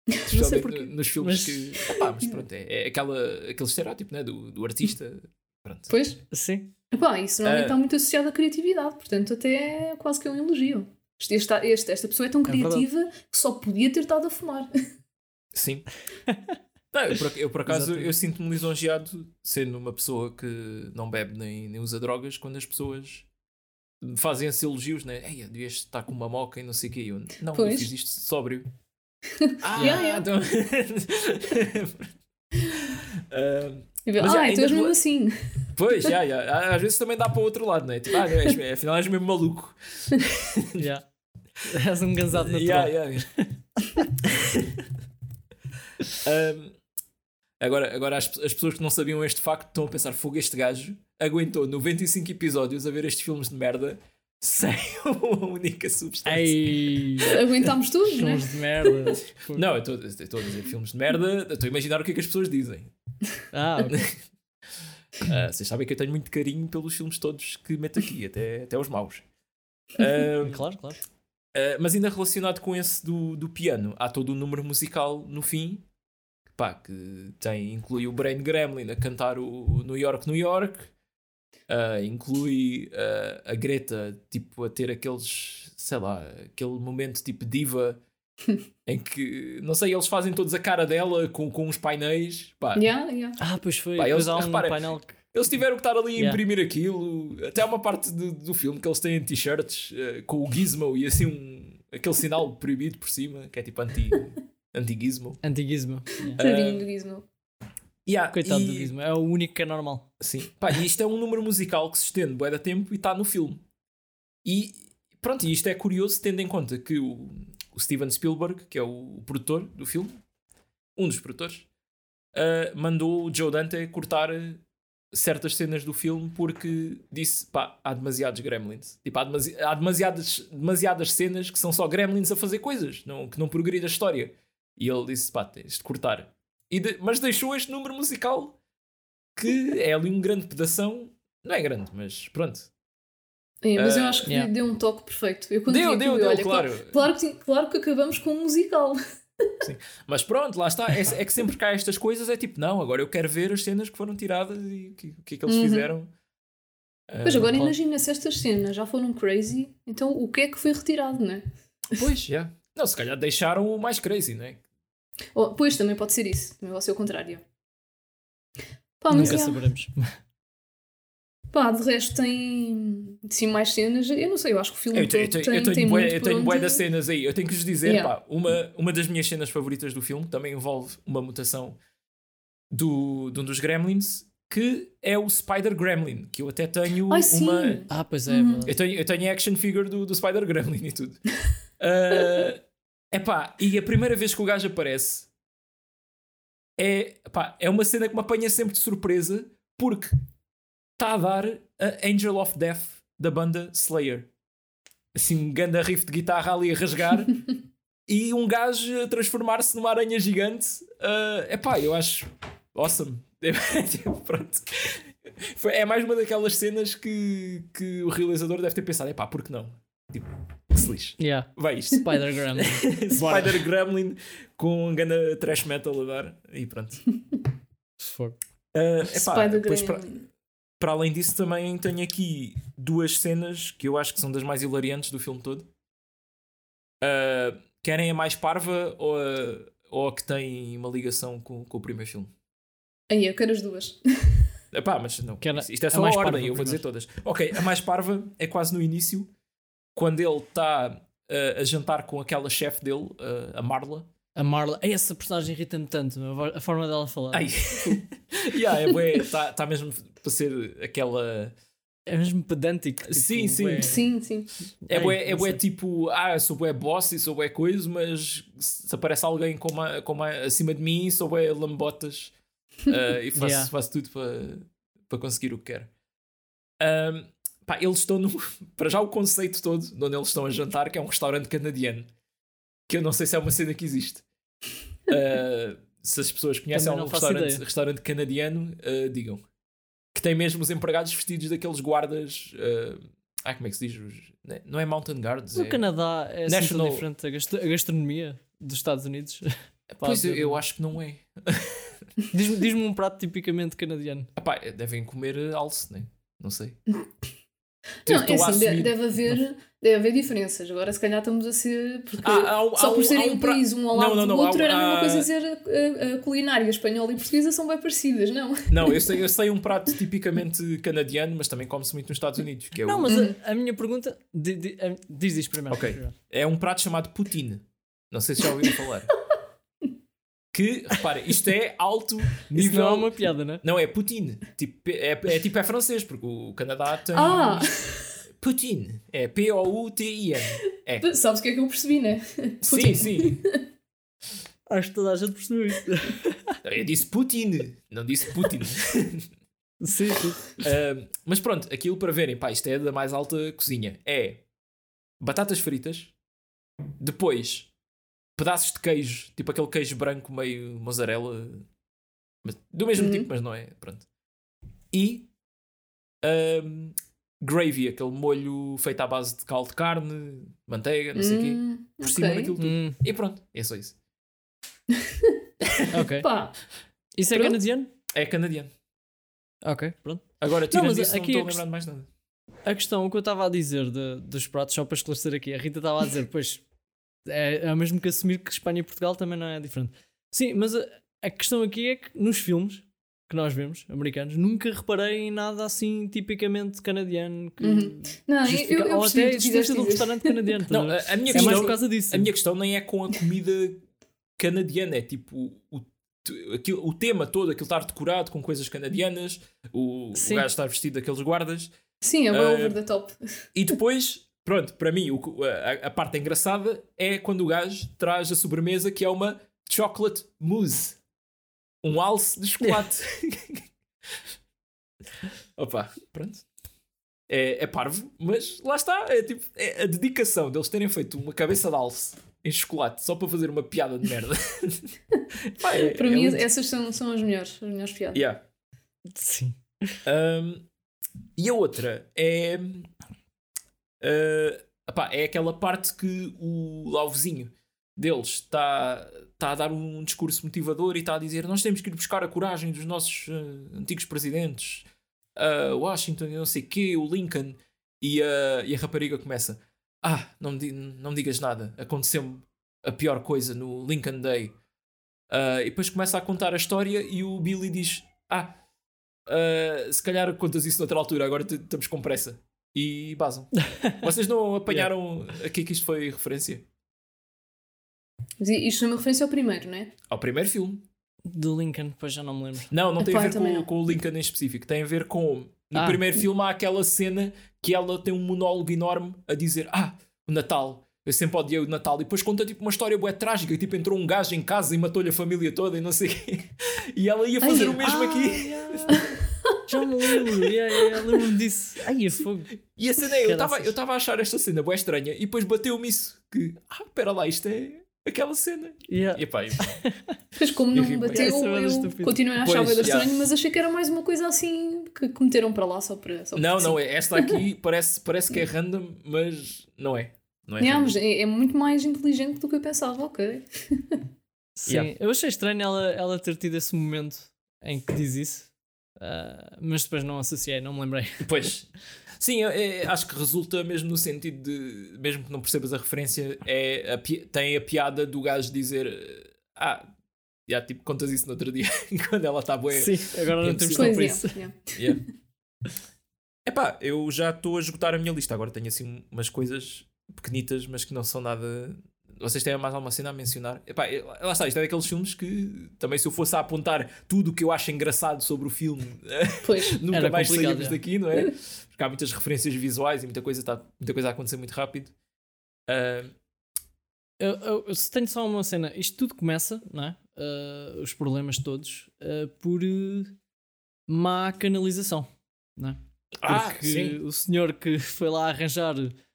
não sei porquê. no- nos filmes Mas- que. Epá, mas pronto, é, é aquela, aquele estereótipo né, do, do artista. Pronto. Pois, Sim. Epá, isso normalmente Ah. está muito associado à criatividade, portanto, até é quase que é um elogio. Este, esta, este- esta pessoa é tão É criativa que só podia ter estado a fumar. Sim. Não, eu, por, eu, por acaso Exatamente. eu sinto-me lisonjeado sendo uma pessoa que não bebe nem, nem usa drogas quando as pessoas fazem esses elogios, né? Ei, devias estar com uma moca e não sei o quê. Eu, não, eu Pois. fiz isto sóbrio. ah, Yeah, yeah. então. Ver, Mas já, ah, então ainda és mesmo assim. pois, já, já. às vezes também dá para o outro lado, né? Tipo, ah, não, és, afinal és mesmo maluco. Yeah. És um gansado natural. Yeah, yeah. Um, agora, agora as, as pessoas que não sabiam este facto estão a pensar: fogo, este gajo aguentou 95 episódios a ver estes filmes de merda sem uma única substância. Ei, Aguentámos tudo, não é? filmes de merda. Não, eu estou a dizer filmes de merda, estou a imaginar o que é que as pessoas dizem. Ah, ok. Ah, vocês sabem que eu tenho muito carinho pelos filmes todos que meto aqui, até, até os maus. Um, claro, claro. Uh, mas ainda relacionado com esse do, do piano, há todo um número musical no fim pá, que tem, inclui o Brain Gremlin a cantar o New York, New York, uh, inclui uh, a Greta tipo, a ter aqueles, sei lá, aquele momento tipo diva em que, não sei, eles fazem todos a cara dela com, com uns painéis. Pá, Yeah, yeah. Ah, pois foi. Pá, eles- um repara, painel que. Eles tiveram que estar ali a Yeah. imprimir aquilo. Até há uma parte do, do filme que eles têm t-shirts eh, com o gizmo e assim um, aquele sinal proibido por cima, que é tipo anti, anti-gizmo. Antiguismo. Yeah. Tadinho do Gizmo. Yeah, Coitado e, do Gizmo. É o único que é normal. Sim. Pá, e isto é um número musical que se estende bué da tempo e está no filme. E pronto, isto é curioso tendo em conta que o, o Steven Spielberg, que é o, produtor do filme, um dos produtores, eh, mandou o Joe Dante cortar eh, certas cenas do filme porque disse, pá, há demasiados gremlins. Tipo, há, demasi há demasiadas, demasiadas cenas que são só gremlins a fazer coisas, não, que não progride a história. E ele disse, pá, tens de cortar. De- mas deixou este número musical que é ali um grande pedação. Não é grande, mas pronto. É, mas eu Ah, acho que yeah. deu um toque perfeito. Eu Deu, deu, deu, olha, claro. Claro que, sim, claro que acabamos com um musical. Mas pronto, lá está. É, é que sempre que há estas coisas é tipo, não, agora eu quero ver as cenas que foram tiradas e o que, que é que eles Uhum. fizeram. Ah, agora claro. imagina se estas cenas já foram crazy, então o que é que foi retirado, não é? Pois, já. Não, se calhar deixaram o mais crazy, não é? Oh, pois, também pode ser isso. Também pode ser o contrário. Pá, Nunca yeah. saberemos. Pá, de resto tem sim mais cenas. Eu não sei, eu acho que o filme Eu, te- eu todo tenho, tem, eu tenho, tem bué- muito eu tenho bué das cenas aí. Eu tenho que vos dizer, Yeah. pá, uma, uma das minhas cenas favoritas do filme também envolve uma mutação do, de um dos Gremlins que é o Spider Gremlin, que eu até tenho Ai, sim. uma. Ah, pois é, verdade. Eu tenho, eu tenho a action figure do, do Spider Gremlin e tudo. É epá, e a primeira vez que o gajo aparece é, epá, é uma cena que me apanha sempre de surpresa porque está a dar a Angel of Death da banda Slayer. Assim, um ganda riff de guitarra ali a rasgar e um gajo a transformar-se numa aranha gigante. É uh, pá, eu acho awesome. Pronto. É mais uma daquelas cenas que, que o realizador deve ter pensado: é pá, por que não? Tipo, que se lixe. Yeah. Vai isto. Spider Gremlin. Spider Gremlin com um ganda trash metal a dar e pronto. Se for. Uh, epá, depois para, para além disso, também tenho aqui duas cenas que eu acho que são das mais hilariantes do filme todo. Uh, querem a mais parva ou a, ou a que tem uma ligação com, com o primeiro filme? Aí, eu quero as duas. Epá, mas não, isto é só a ordem, eu vou dizer todas. Ok, a mais parva é quase no início, quando ele está uh, a jantar com aquela chefe dele, uh, a Marla. A Marla, essa personagem irrita-me tanto, a forma dela falar. Ai, yeah, está tá mesmo para ser aquela. É mesmo pedântico. Tipo, sim, sim. sim, sim. É bué, é bué tipo, ah, sou bué boss e sou bué coisa, mas se aparece alguém com uma, com uma, acima de mim, sou bué lambotas uh, e faço, yeah. faço tudo para, para conseguir o que quero. Um, pá, eles estão no. Para já o conceito todo de onde eles estão a jantar, que é um restaurante canadiano. Que eu não sei se é uma cena que existe. Uh, se as pessoas conhecem algum restaurante, restaurante canadiano, uh, digam. Que tem mesmo os empregados vestidos daqueles guardas. Uh, ah, como é que se diz? Né, não é Mountain Guards. No é... Canadá é assim National... assim diferente a gastronomia dos Estados Unidos. Pois eu, eu acho que não é. Diz-me diz um prato tipicamente canadiano. Epá, devem comer alce, né? Não sei. Não, é assim, deve haver, deve haver diferenças. Agora, se calhar, estamos a ser. Porque ah, há, só por serem um, um país um ao lado não, não, do outro, há, era a mesma coisa dizer a, a, culinária espanhola e portuguesa são bem parecidas, não? Não, eu sei, eu sei um prato tipicamente canadiano, mas também come-se muito nos Estados Unidos. Que é não, o... mas a, a, minha pergunta. Diz isto primeiro. Ok. É um prato chamado poutine. Não sei se já ouviram falar. que, repara, isto é alto nível. Isso não é uma piada, né? Não, é Putin. Tipo, é, é tipo é francês, porque o Canadá tem. Ah! Putin. É P-O-U-T-I-N. É. Sabes o que é que eu percebi, né? Putin. Sim, sim. Acho que toda a gente percebeu isso. Eu disse Putin, não disse Putin. sim, sim. Uh, mas pronto, aquilo para verem, pá, isto é da mais alta cozinha. É batatas fritas, depois pedaços de queijo, tipo aquele queijo branco meio mozzarella, do mesmo uhum. tipo, mas não é. Pronto. E um, gravy, aquele molho feito à base de caldo de carne, manteiga, não sei o quê, hum, por okay. cima daquilo tudo. Hum. E pronto, é só isso. ok. Pá. Isso é pronto. canadiano? É canadiano. Ok, pronto. Agora, tirando não, isso, aqui não estou a lembrar de mais nada. A questão, o que eu estava a dizer de, dos pratos, só para esclarecer aqui, a Rita estava a dizer, pois é, é o mesmo que assumir que Espanha e Portugal também não é diferente. Sim, mas a, a questão aqui é que nos filmes que nós vemos, americanos, nunca reparei em nada assim tipicamente canadiano. Que uhum. Não, justifica... eu, eu Ou até existência de um restaurante canadiano. não, a, a minha é questão, mais por causa disso. A minha questão nem é com a comida canadiana, é tipo o, aquilo, o tema todo, aquilo estar decorado com coisas canadianas, o, o gajo estar vestido daqueles guardas. Sim, é uh, over the top. E depois Pronto, para mim, o, a, a, parte engraçada é quando o gajo traz a sobremesa que é uma chocolate mousse. Um alce de chocolate. Opa, pronto. É, é parvo, mas lá está. É tipo é a dedicação deles terem feito uma cabeça de alce em chocolate só para fazer uma piada de merda. Pá, é, para é mim, essas são, são as melhores, as melhores piadas. Yeah. Sim. Um, e a outra é uh, epá, é aquela parte que o, lá o vizinho deles está, está a dar um discurso motivador e está a dizer nós temos que ir buscar a coragem dos nossos uh, antigos presidentes, uh, Washington e não sei o quê, o Lincoln, e, uh, e a rapariga começa ah, não me, não digas nada, aconteceu-me a pior coisa no Lincoln Day. Uh, e depois começa a contar a história e o Billy diz ah, uh, se calhar contas isso noutra altura, agora estamos com pressa e basam. Vocês não apanharam yeah. aqui que isto foi referência? Isto é uma referência ao primeiro, não é? Ao primeiro filme. Do Lincoln, depois já não me lembro. Não, não tem a ver com, com, o Lincoln em específico. Tem a ver com. No ah. primeiro filme há aquela cena que ela tem um monólogo enorme a dizer: Ah, o Natal. Eu sempre odiei o Natal. E depois conta tipo uma história boa trágica. Tipo, entrou um gajo em casa e matou-lhe a família toda e não sei o quê. E ela ia fazer Ai, o mesmo ah, aqui. Yeah. Já me lembro, yeah, yeah, lembro-me disso. Ai, é fogo. E a cena é, eu estava a achar esta cena boa estranha e depois bateu-me isso. Que, ah, espera lá, isto é aquela cena. Yeah. E pá, Mas como não me bateu, eu continuei a achar bem estranho, mas achei que era mais uma coisa assim que, que meteram para lá só para. Só não, não, é. Esta aqui parece, parece que é random, mas não é. Não é, mas é, é, muito mais inteligente do que eu pensava, ok. Sim, yeah. eu achei estranho ela, ela ter tido esse momento em que diz isso, uh, mas depois não associei, não me lembrei. Pois. Sim, é, acho que resulta mesmo no sentido de, mesmo que não percebas a referência, é a, tem a piada do gajo dizer ah, já tipo contas isso no outro dia, quando ela está boa. Sim, agora não temos tempo para isso. Yeah. Yeah. Epá, eu já estou a esgotar a minha lista, agora tenho assim umas coisas pequenitas, mas que não são nada. Vocês têm mais alguma cena a mencionar? Epá, lá está, isto é daqueles filmes que também se eu fosse a apontar tudo o que eu acho engraçado sobre o filme, nunca mais saímos daqui, não é? Porque há muitas referências visuais e muita coisa, tá, muita coisa a acontecer muito rápido. Uh... Eu, eu, eu, tenho só uma cena, isto tudo começa, não é? Uh, os problemas todos, uh, por má canalização, não é? Ah, Porque ah, o senhor que foi lá arranjar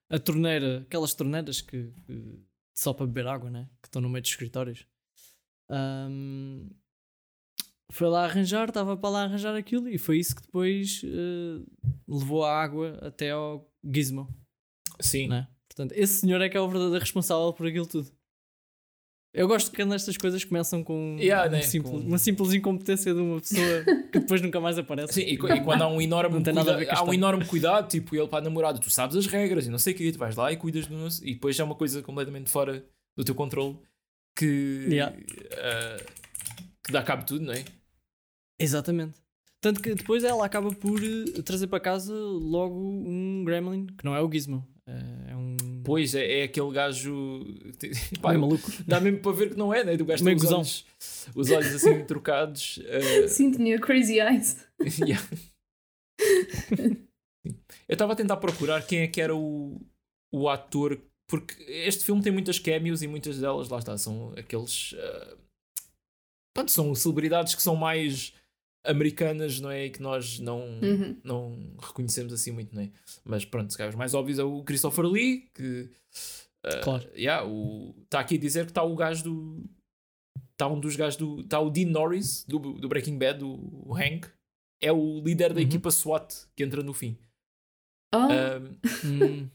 a torneira, aquelas torneiras que, que só para beber água, né? Que estão no meio dos escritórios. Um, foi lá arranjar, estava para lá arranjar aquilo e foi isso que depois uh, levou a água até ao gizmo. Sim. Né? Portanto, esse senhor é que é o verdadeiro responsável por aquilo tudo. Eu gosto que estas coisas começam com, yeah, né? simples, com... uma simples incompetência de uma pessoa que depois nunca mais aparece. Sim, e, e quando há um enorme, cuidado, há um enorme cuidado, tipo ele para a namorada, tu sabes as regras e não sei o que, tu vais lá e cuidas do nosso, e depois é uma coisa completamente fora do teu controle que, yeah. uh, que dá cabo de tudo, não é? Exatamente. Tanto que depois ela acaba por eh, trazer para casa logo um gremlin, que não é o Gizmo, eh, é um. Pois, é, é aquele gajo. Pá, é maluco. Dá mesmo para ver que não é, né? Do gajo tem os olhos, os olhos assim trocados. Uh... Sim, tinha crazy eyes. Eu estava a tentar procurar quem é que era o, o ator, porque este filme tem muitas cameos e muitas delas, lá está, são aqueles. Uh... Pronto, são celebridades que são mais americanas, não é? E que nós não, uhum. não reconhecemos assim muito, não é? Mas pronto, se calhar os mais óbvios é o Christopher Lee, que. Uh, claro. Yeah, está aqui a dizer que está o gajo do. Está um dos gajos do. Está o Dean Norris, do, do Breaking Bad, o, o Hank. É o líder da uhum. equipa SWAT que entra no fim. Oh. Um,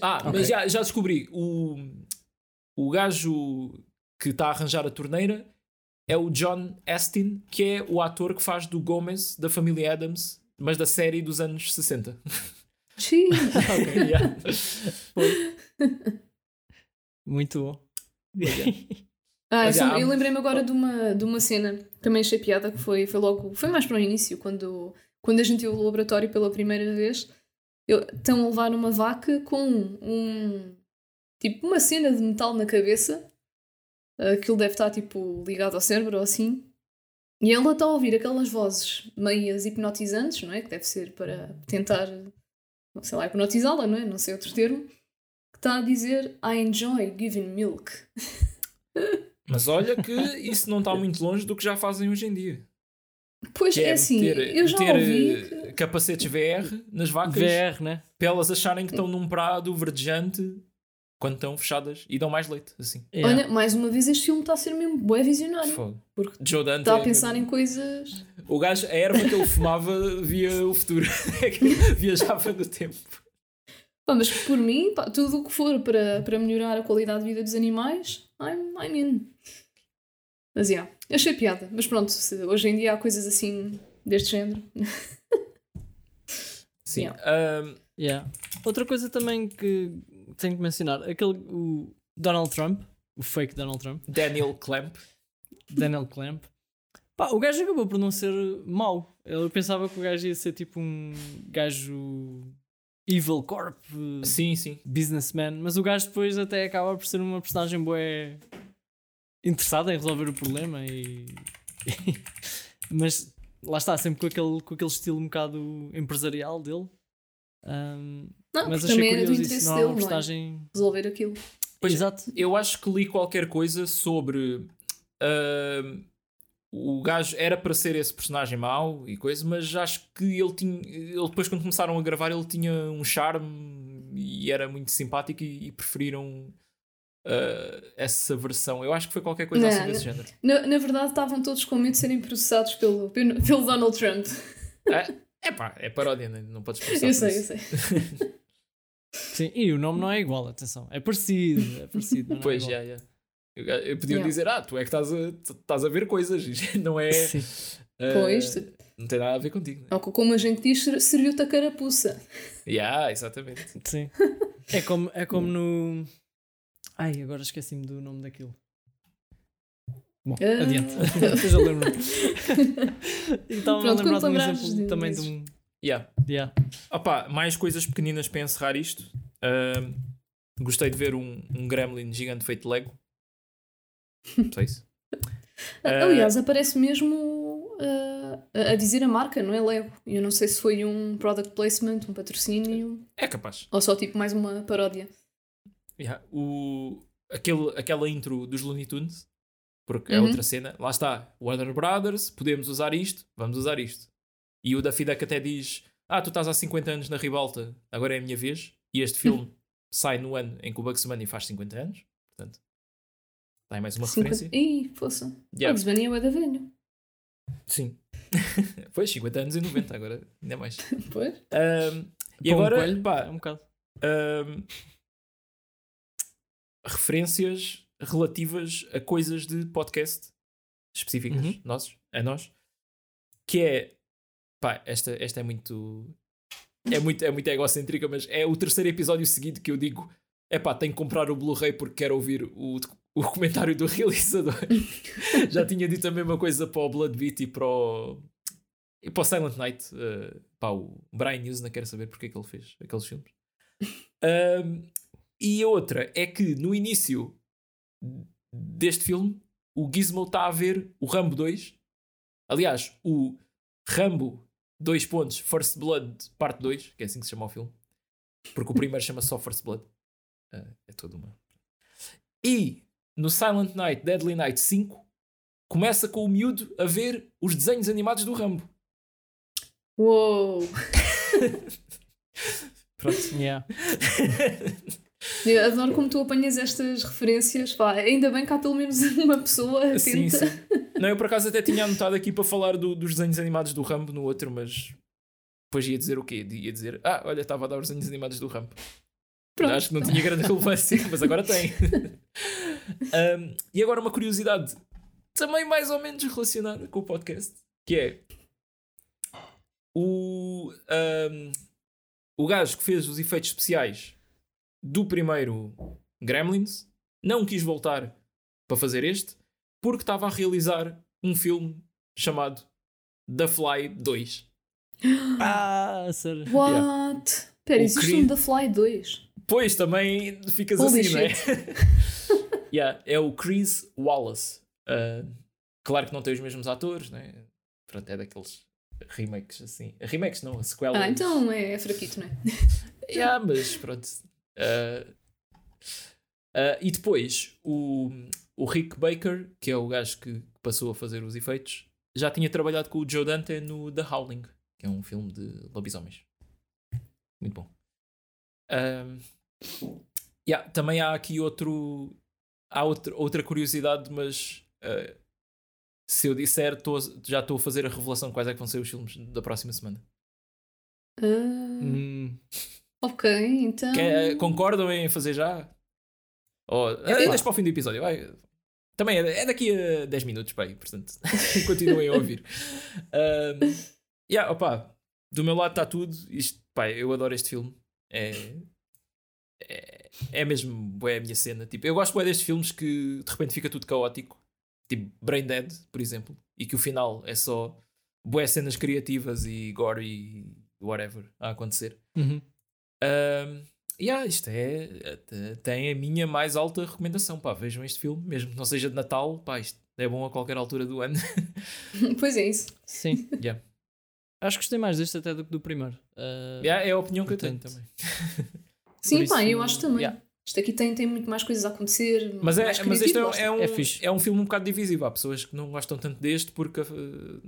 ah, okay. mas já, já descobri. O, o gajo que está a arranjar a torneira é o John Astin, que é o ator que faz do Gomez da família Adams, mas da série dos anos 60. Sim. okay, yeah. Muito bom. Ah, eu, eu lembrei-me agora de uma, de uma cena também achei piada que foi, foi logo, foi mais para o início, quando, quando a gente ia ao laboratório pela primeira vez, eu, estão a levar uma vaca com um tipo uma cena de metal na cabeça aquilo deve estar tipo ligado ao cérebro ou assim. E ela está a ouvir aquelas vozes meias hipnotizantes, não é? Que deve ser para tentar, não sei lá, hipnotizá-la, não é? Não sei outro termo. Que está a dizer I enjoy giving milk. Mas olha que isso não está muito longe do que já fazem hoje em dia. Pois é, é assim, ter, eu já ter ouvi que... capacetes VR nas vacas VR, né? para elas acharem que estão num prado verdejante quando estão fechadas e dão mais leite, assim. Yeah. Olha, mais uma vez este filme está a ser mesmo bué visionário. Foda. Porque Joe Dante está a é pensar é em coisas... O gajo, a erva que ele fumava via o futuro. Viajava no tempo. Pá, mas por mim, pá, tudo o que for para, para melhorar a qualidade de vida dos animais, I'm, I'm in. Mas, yeah, achei piada. Mas pronto, se, hoje em dia há coisas assim deste género. Sim. Yeah. Um, yeah. Outra coisa também que tenho que mencionar aquele o Donald Trump, o fake Donald Trump. Daniel Clamp. Daniel Clamp. Pá, o gajo acabou por não ser mau. Eu pensava que o gajo ia ser tipo um gajo evil corp, sim, sim. businessman, mas o gajo depois até acaba por ser uma personagem boa interessada em resolver o problema e mas lá está, sempre com aquele, com aquele estilo um bocado empresarial dele. Um, não, mas achei também curioso é do interesse isso, dele, postagem... é? Resolver aquilo. Pois, Exato. Eu acho que li qualquer coisa sobre uh, o gajo era para ser esse personagem mau e coisa, mas acho que ele tinha. Ele depois, quando começaram a gravar, ele tinha um charme e era muito simpático e, e preferiram uh, essa versão. Eu acho que foi qualquer coisa assim não, assim desse género. Na, na, verdade, estavam todos com medo de serem processados pelo, pelo Donald Trump. É, é pá, é paródia, né? não podes processar. Eu sei, eu sei. Sim, e o nome não é igual, atenção. É parecido, é parecido. pois, é já, já. Eu podia yeah. dizer, ah, tu é que estás a, estás a ver coisas, não é. Sim. Uh, pois. Não tem nada a ver contigo. Né? como a gente diz, serviu-te a carapuça. Yeah, exatamente. Sim. é, como, é como no. Ai, agora esqueci-me do nome daquilo. Bom, uh... adiante. Depois eu lembro. então, Pronto, lembrar de um exemplo também de um. Yeah. Yeah. Opa, mais coisas pequeninas para encerrar isto. Uh, gostei de ver um, um gremlin gigante feito de Lego. Só isso. Aliás, uh, aparece mesmo uh, a dizer a marca, não é Lego. Eu não sei se foi um product placement, um patrocínio. É capaz. Ou só tipo mais uma paródia. Yeah. O, aquele, aquela intro dos Looney Tunes, porque é uhum. outra cena. Lá está, Warner Brothers, podemos usar isto, vamos usar isto. E o da Duck até diz: Ah, tu estás há 50 anos na ribalta, agora é a minha vez. E este filme sai no ano em que o Bugs Bunny faz 50 anos. Portanto, Dá mais uma 50... referência. Ih, poça. Yeah. Bugs Bunny é o da velho. Sim. pois, 50 anos e 90, agora ainda mais. Pois. Um, e Pão agora, coelho, pá, é um bocado. Um, referências relativas a coisas de podcast específicas, uhum. nossos, a nós, que é, pá, esta, esta é muito, é muito, é muito egocêntrica, mas é o terceiro episódio seguido que eu digo, é pá, tenho que comprar o Blu-ray porque quero ouvir o o comentário do realizador. Já tinha dito a mesma coisa para o Blood Beat e para o, e para o Silent Night. Uh, pá, o Brian News não quer saber porque é que ele fez aqueles filmes. Um, e a outra é que no início deste filme o Gizmo está a ver o Rambo 2. Aliás, o Rambo 2 pontos First Blood parte 2, que é assim que se chama o filme. Porque o primeiro chama só First Blood. Uh, é toda uma. E no Silent Night, Deadly Night 5, começa com o miúdo a ver os desenhos animados do Rambo. Uou! Pronto, yeah. Eu adoro como tu apanhas estas referências. Pá, ainda bem que há pelo menos uma pessoa atenta. Sim, sim. Não, eu por acaso até tinha anotado aqui para falar do, dos desenhos animados do Rambo no outro, mas depois ia dizer o quê? Ia dizer, ah, olha, estava a dar os desenhos animados do Rambo. Pronto. Acho que não tinha grande relevância, mas agora tem. um, e agora uma curiosidade também mais ou menos relacionada com o podcast, que é o, um, o gajo que fez os efeitos especiais do primeiro Gremlins não quis voltar para fazer este porque estava a realizar um filme chamado The Fly 2. Ah, sério? What? Yeah. Pera, existe um The Fly 2? Pois, também ficas Holy assim, shit. não é? yeah, é o Chris Wallace. Uh, claro que não tem os mesmos atores, né? Pronto, é daqueles remakes assim. Remakes não, sequelas. Ah, então é fraquito, não é? yeah, mas pronto. Uh, uh, e depois, o, o Rick Baker, que é o gajo que passou a fazer os efeitos, já tinha trabalhado com o Joe Dante no The Howling, que é um filme de lobisomens. Muito bom. Um, yeah, também há aqui outro. Há outra, outra curiosidade, mas uh, se eu disser, tô, já estou a fazer a revelação de quais é que vão ser os filmes da próxima semana. Uh, hum. Ok, então. Quer, concordam em fazer já? Oh, é, deixa para o fim do episódio. Vai. Também é, é daqui a 10 minutos, pai, portanto, continuem a ouvir. Um, yeah, opa, do meu lado está tudo. Isto, pai, eu adoro este filme. É, é, é mesmo é a minha cena. Tipo, eu gosto bem destes filmes que de repente fica tudo caótico. Tipo Brain Dead, por exemplo. E que o final é só boas cenas criativas e gore e whatever a acontecer. Uhum. Um, e yeah, isto é, tem a minha mais alta recomendação. Pá, vejam este filme, mesmo que não seja de Natal, pá, isto é bom a qualquer altura do ano. pois é isso. Sim. Yeah. Acho que gostei mais deste até do que do primeiro. Uh, yeah, é a opinião portanto, que eu tenho também. Sim, isso, pá, eu acho também. Yeah. Isto aqui tem, tem muito mais coisas a acontecer. Mas, é, mas este é, é, um, é, é, um filme um bocado divisivo. Há pessoas que não gostam tanto deste porque uh,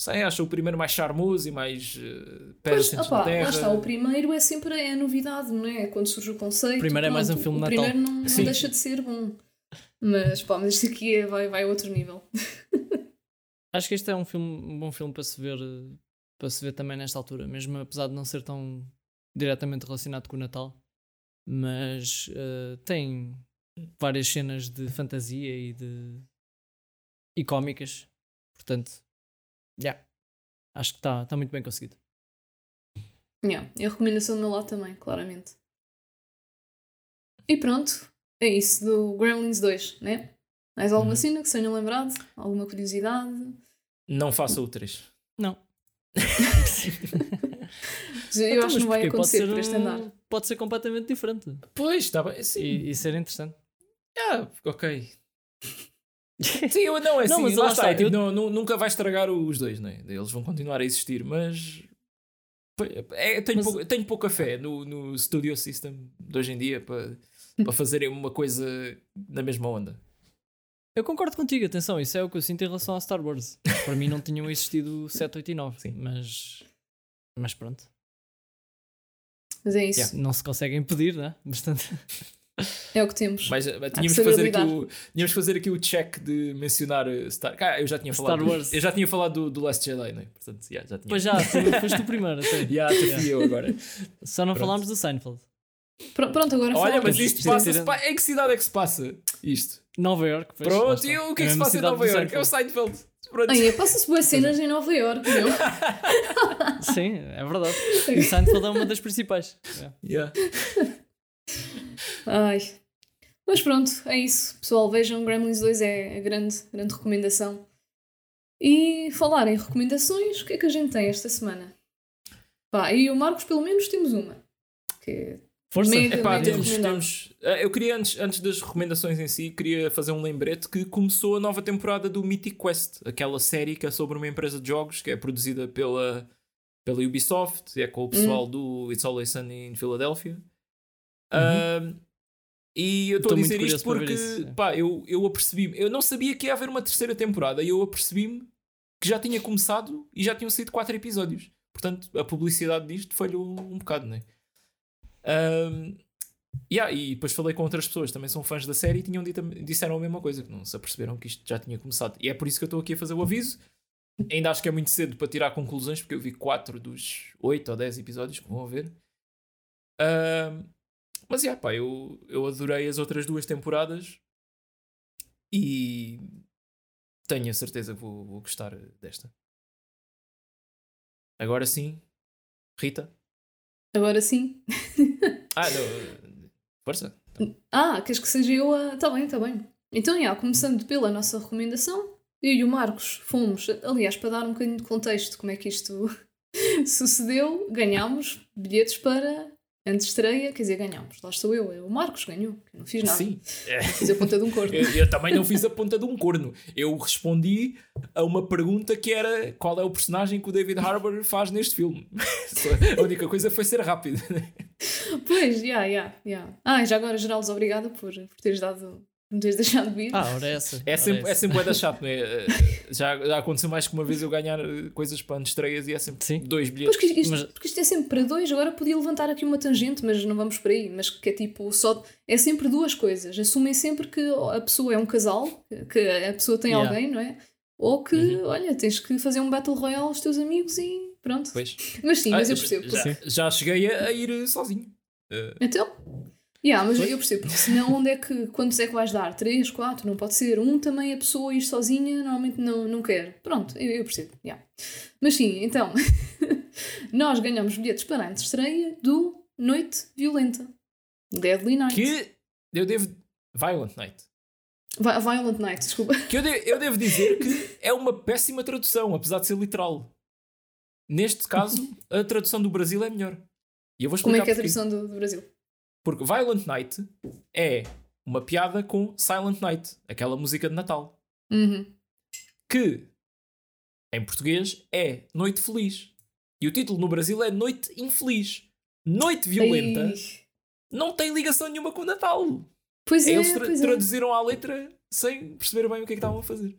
sei, acham o primeiro mais charmoso e mais uh, pois, opa, terra. Lá está, o primeiro é sempre a novidade, não é? Quando surge o conceito. O primeiro pronto, é mais um filme o Natal. O primeiro não, não deixa de ser bom. Mas pá, mas isto aqui é, vai, vai a outro nível. Acho que este é um, filme, um bom filme para se ver para se ver também nesta altura, mesmo apesar de não ser tão diretamente relacionado com o Natal mas uh, tem várias cenas de fantasia e de e cómicas, portanto, yeah, acho que está tá muito bem conseguido. Yeah, é a recomendação do meu lado também, claramente. E pronto, é isso do Gremlins 2, né? Mais alguma hum. cena que se tenham lembrado? Alguma curiosidade? Não faça o 3. Não. eu então, acho que não vai acontecer por este andar. Pode ser completamente diferente. Pois, está bem. Sim. E, e ser interessante. Ah, ok. Sim, eu não é assim, não, mas lá, lá está, está eu... não, nunca vai estragar os dois, né? Eles vão continuar a existir, mas é, tenho, mas... pouca, tenho pouca fé no, no Studio System de hoje em dia para, para fazerem uma coisa na mesma onda. Eu concordo contigo, atenção, isso é o que eu sinto em relação a Star Wars. Para mim não tinham existido 7, 8 e 9, Sim. mas mas pronto. Mas é isso. Yeah. Não se consegue impedir, né? Bastante. É o que temos. Mas uh, tínhamos, que fazer aqui o, tínhamos que fazer aqui o check de mencionar uh, Star Ah, eu já tinha falado. Star Wars. Eu já tinha falado do, do Last Jedi, não é? Portanto, yeah, já tinha. Pois já, foste o primeiro. Até. yeah, yeah. eu agora. Só não Pronto. falámos do Seinfeld. Pronto, agora Olha, mas isto passa. Em que cidade é que se passa isto? Nova York. Pronto, e o que é que se passa em Nova York? É o Seinfeld. Ai, passa-se boas cenas em Nova York, meu. Sim, é verdade. E Seinfeld é uma das principais. Yeah. Ai. Mas pronto, é isso. Pessoal, vejam Gremlins 2 é a grande, grande recomendação. E falar em recomendações, o que é que a gente tem esta semana? Pá, e o Marcos, pelo menos, temos uma. Que Força. Mega, Epá, mega temos, temos, eh, eu queria, antes, antes das recomendações em si, queria fazer um lembrete que começou a nova temporada do Mythic Quest, aquela série que é sobre uma empresa de jogos que é produzida pela, pela Ubisoft, e é com o pessoal hum. do It's Always Sunny in Philadelphia. Uhum. Uh, e eu estou a dizer isto porque pá, eu, eu apercebi-me, eu não sabia que ia haver uma terceira temporada e eu apercebi-me que já tinha começado e já tinham sido quatro episódios. Portanto, a publicidade disto falhou um bocado, não é? Um, yeah, e depois falei com outras pessoas também são fãs da série e tinham dito, disseram a mesma coisa, que não se aperceberam que isto já tinha começado. E é por isso que eu estou aqui a fazer o aviso. Ainda acho que é muito cedo para tirar conclusões, porque eu vi 4 dos 8 ou 10 episódios que vão haver. Um, mas yeah, pá, eu, eu adorei as outras duas temporadas e tenho a certeza que vou, vou gostar desta. Agora sim, Rita. Agora sim. ah, não. Força. Ah, queres que seja eu a. Está bem, está bem. Então, já, começando pela nossa recomendação, eu e o Marcos fomos, aliás, para dar um bocadinho de contexto como é que isto sucedeu, ganhámos bilhetes para Antes estreia, quer dizer, ganhámos. Lá estou eu, eu, o Marcos ganhou, não fiz nada. Sim. É. Fiz a ponta de um corno. eu, eu, também não fiz a ponta de um corno. Eu respondi a uma pergunta que era qual é o personagem que o David Harbour faz neste filme. a única coisa foi ser rápido. pois, já, já, yeah. Ah, já agora, Geraldo, obrigada por, por teres dado me tens deixado vir. Ah, ora é essa. É sempre, essa. é sempre da chato, não é? Eh, já, já aconteceu mais que uma vez eu ganhar eh, coisas para estreias e é sempre Sim. dois bilhetes. Porque isto, mas... porque isto é sempre para dois, agora podia levantar aqui uma tangente, mas não vamos por aí. Mas que é tipo só. É sempre duas coisas. Assumem sempre que a pessoa é um casal, que a pessoa tem yeah. alguém, não é? Ou que, uhum. olha, tens que fazer um Battle Royale aos teus amigos e pronto. Pois. Mas sim, ah, mas eu percebo. Já, já cheguei a, a ir sozinho. Uh... Então? Yeah, mas eu percebo, porque senão onde é que, quantos é que vais dar? Três, quatro? Não pode ser. Um também a pessoa ir sozinha normalmente não, não quer. Pronto, eu, eu percebo. Yeah. Mas sim, então, nós ganhamos bilhetes para a estreia do Noite Violenta. Deadly Night. Que eu devo. Violent Night. Violent Night, desculpa. Que eu, de, eu devo dizer que é uma péssima tradução, apesar de ser literal. Neste caso, a tradução do Brasil é melhor. E eu vou Como é que é a tradução do, do Brasil? Porque Violent Night é uma piada com Silent Night, aquela música de Natal. Uhum. Que em português é Noite Feliz. E o título no Brasil é Noite Infeliz. Noite Violenta não tem ligação nenhuma com o Natal. Pois é, Eles tra é. traduziram à letra sem perceber bem o que é que estavam a fazer.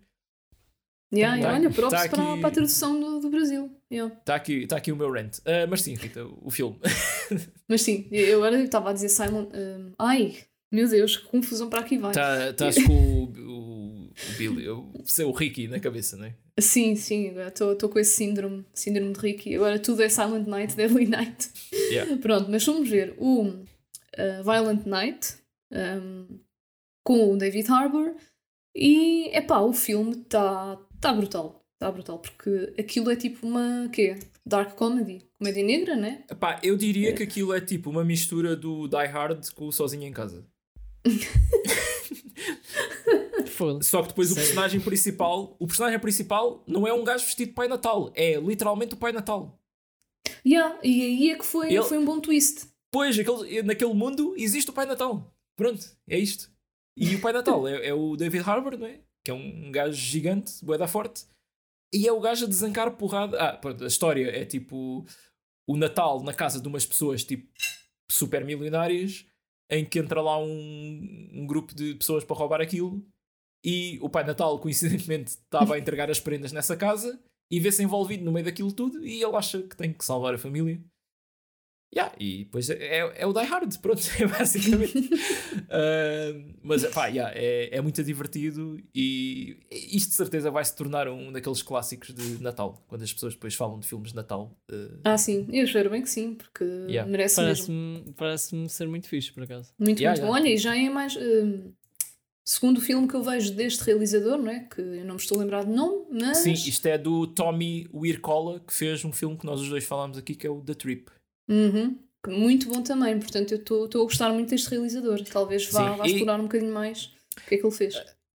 Yeah, Tá- olha, props tá para, aqui- para a tradução do, do Brasil. Yeah. Está aqui, tá aqui o meu rant. Ah, mas sim, Rita, o filme. Mas sim, eu agora estava a dizer Simon. hum, ai, meu Deus, que confusão para aqui vai. Tá- Estás com o, o, Billy, o, Ricky na cabeça, não é? Sim, sim, estou com esse síndrome, síndrome de Ricky. Agora tudo é Silent Night, Deadly Night. Yeah. Pronto, mas vamos ver o uh, Violent Night um, com o David Harbour e epá, o filme está tá brutal. Está brutal, porque aquilo é tipo uma quê? Dark comedy, comédia negra, né? Epá, eu diria que aquilo é tipo uma mistura do Die Hard com o Sozinho em Casa. Foda-se. Só que depois o Sério? personagem principal, o personagem principal não é um gajo vestido de Pai Natal, é literalmente o Pai Natal. Yeah, e aí é que foi, Ele- foi um bom twist. Pois, aquele, naquele mundo existe o Pai Natal. Pronto, é isto. E o Pai Natal é, é o David Harbour, não é? Que é um gajo gigante, bué da forte. E é o gajo a desancar porrada. Ah, pronto, a história é tipo o Natal na casa de umas pessoas tipo super milionárias em que entra lá um, um grupo de pessoas para roubar aquilo e o Pai Natal coincidentemente estava a entregar as prendas nessa casa e vê-se envolvido no meio daquilo tudo e ele acha que tem que salvar a família. Yeah, e depois é, é, é o Die Hard, pronto, é basicamente. Ah, mas pá, yeah, é, é muito divertido e isto de certeza vai se tornar um daqueles clássicos de Natal, quando as pessoas depois falam de filmes de Natal. ah, Ah, sim, eu espero bem que sim, porque Yeah. merece mesmo. Parece-me parece ser muito fixe, por acaso. Muito, Yeah, muito bom. yeah. Olha, e já é mais. hum, segundo filme que eu vejo deste realizador, não é? Que eu não me estou a lembrar de nome, mas. Sim, isto é do Tommy Wirkola, que fez um filme que nós os dois falámos aqui, que é o The Trip. Uhum. Muito bom também, portanto eu estou a gostar muito deste realizador. Talvez vá, Sim, vá e- explorar um bocadinho mais o que é que ele fez.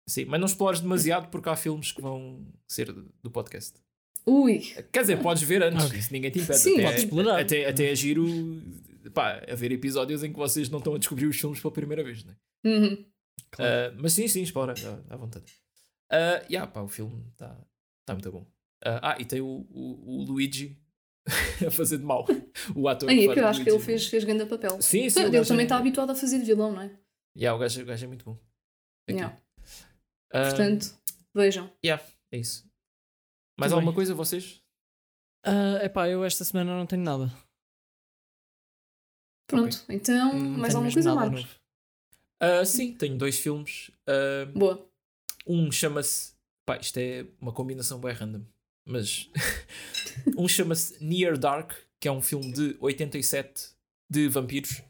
Sim, mas não explores demasiado porque há filmes que vão ser do podcast. Ui, Quer dizer, podes ver antes, Ok. isso ninguém te impede. Sim, até, podes explorar. Até, até é giro pá, haver episódios em que vocês não estão a descobrir os filmes pela primeira vez, né? uhum. Ah, mas sim, sim, explora, à, à vontade. Uh, yeah, pá, o filme está tá muito bom. Ah, ah, e tem o, o, o Luigi a fazer de mau. O ator Aí é que eu acho que ele fez, fez grande papel. Sim, sim. ele gajo também é- está habituado a fazer de vilão, não é? Yeah, o, gajo, o gajo é muito bom. Yeah. Ah, Portanto, vejam. é isso. Mais Tudo alguma bem. coisa, vocês? Ah, epá, eu esta semana não tenho nada. Pronto, então, Não mais alguma coisa, Marcos? Ah, sim, tenho dois filmes. Ah, Boa. Um chama-se. Pá, isto é uma combinação bem random. Mas. um chama-se Near Dark, que é um filme de 87 de vampiros.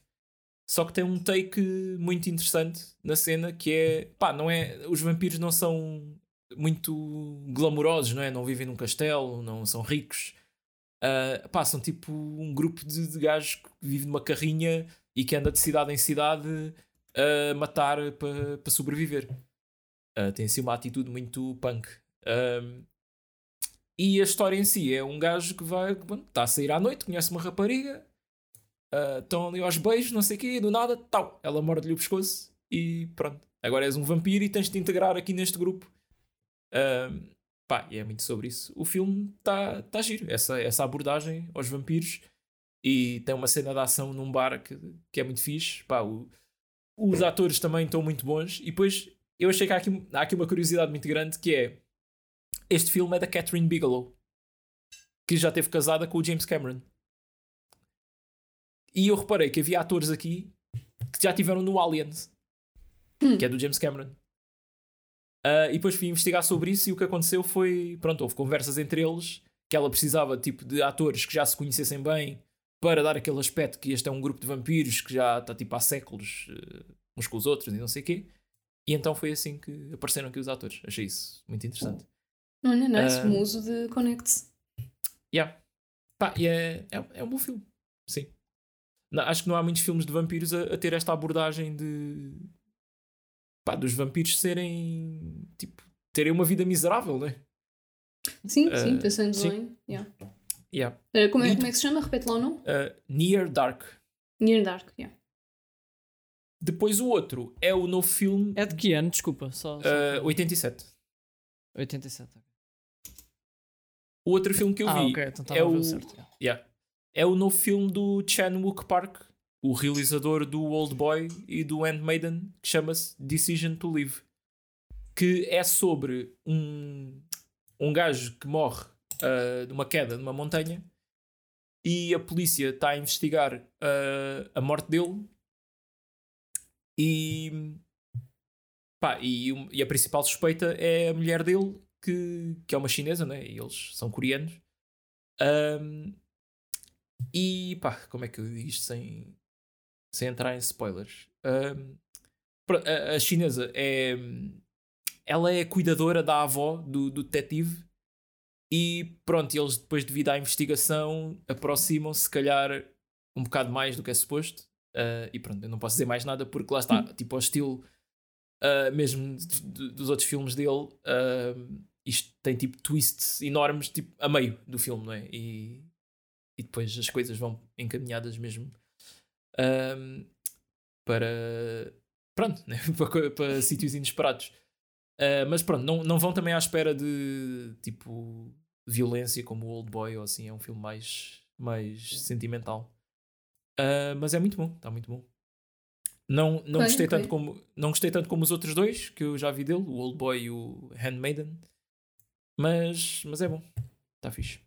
Só que tem um take muito interessante na cena que é. Pá, não é. Os vampiros não são muito glamourosos, não é? Não vivem num castelo, não são ricos. Ah, pá, são tipo um grupo de, de gajos que vive numa carrinha e que anda de cidade em cidade a matar para pa sobreviver. Uh, tem assim uma atitude muito punk. Um, e a história em si é um gajo que vai, está a sair à noite, conhece uma rapariga, uh, estão ali aos beijos, não sei o quê, do nada, tal, ela morde-lhe o pescoço e pronto. Agora és um vampiro e tens de te integrar aqui neste grupo. Um, pá, e é muito sobre isso. O filme está tá giro, essa, essa abordagem aos vampiros. E tem uma cena de ação num bar que, que é muito fixe. Pá, o- os atores também estão muito bons. E depois eu achei que há aqui, há aqui uma curiosidade muito grande que é este filme é da Catherine Bigelow que já esteve casada com o James Cameron e eu reparei que havia atores aqui que já tiveram no Aliens Hum. que é do James Cameron Ah, e depois fui investigar sobre isso e o que aconteceu foi pronto, houve conversas entre eles que ela precisava tipo de atores que já se conhecessem bem para dar aquele aspecto que este é um grupo de vampiros que já está tipo há séculos eh, uns com os outros e não sei o quê e então foi assim que apareceram aqui os atores. Achei isso muito interessante. Olha, nice, Ah. um uso de Connect. Yeah. Pá, e é, é, é um bom filme. Sim. Não, acho que não há muitos filmes de vampiros a, a ter esta abordagem de. Pá, dos vampiros serem. Tipo, terem uma vida miserável, não é? Sim, Ah, sim, pensando sim. bem. Yeah. Yeah. Ah, como, é, como é que se chama? Repete lá o nome? Uh, Near Dark. Near Dark, yeah. Depois o outro é o novo filme É de que ano? Desculpa. Só, só uh, 87. 87. O outro filme que eu ah, vi ok. Então é a ver o- certo. yeah. Yeah. É o novo filme do Chan Wook Park, o realizador do Old Boy e do Handmaiden, que chama-se Decision to Live, que é sobre um, um gajo que morre uh, de uma queda numa montanha e a polícia está a investigar uh, a morte dele e, pá, e, e, a principal suspeita é a mulher dele que, que é uma chinesa, né? e eles são coreanos um, e pá, como é que eu digo isto sem, sem entrar em spoilers? Um, a, a, chinesa é. Ela é cuidadora da avó do, do detetive. E pronto, eles depois, devido à investigação, aproximam-se, se calhar, um bocado mais do que é suposto. Uh, e pronto, eu não posso dizer mais nada porque lá está, hum. tipo, ao estilo uh, mesmo de, de, dos outros filmes dele, uh, isto tem tipo twists enormes tipo, a meio do filme, não é? E, e depois as coisas vão encaminhadas mesmo um, para pronto, né? para, para sítios inesperados. Uh, mas pronto, não, não vão também à espera de tipo violência como o Old Boy ou assim, é um filme mais, mais sentimental. Uh, mas é muito bom, está muito bom. Não, não, gostei Tanto como, não gostei tanto como os outros dois que eu já vi dele, o Old Boy e o Handmaiden. Mas, mas é bom, está fixe.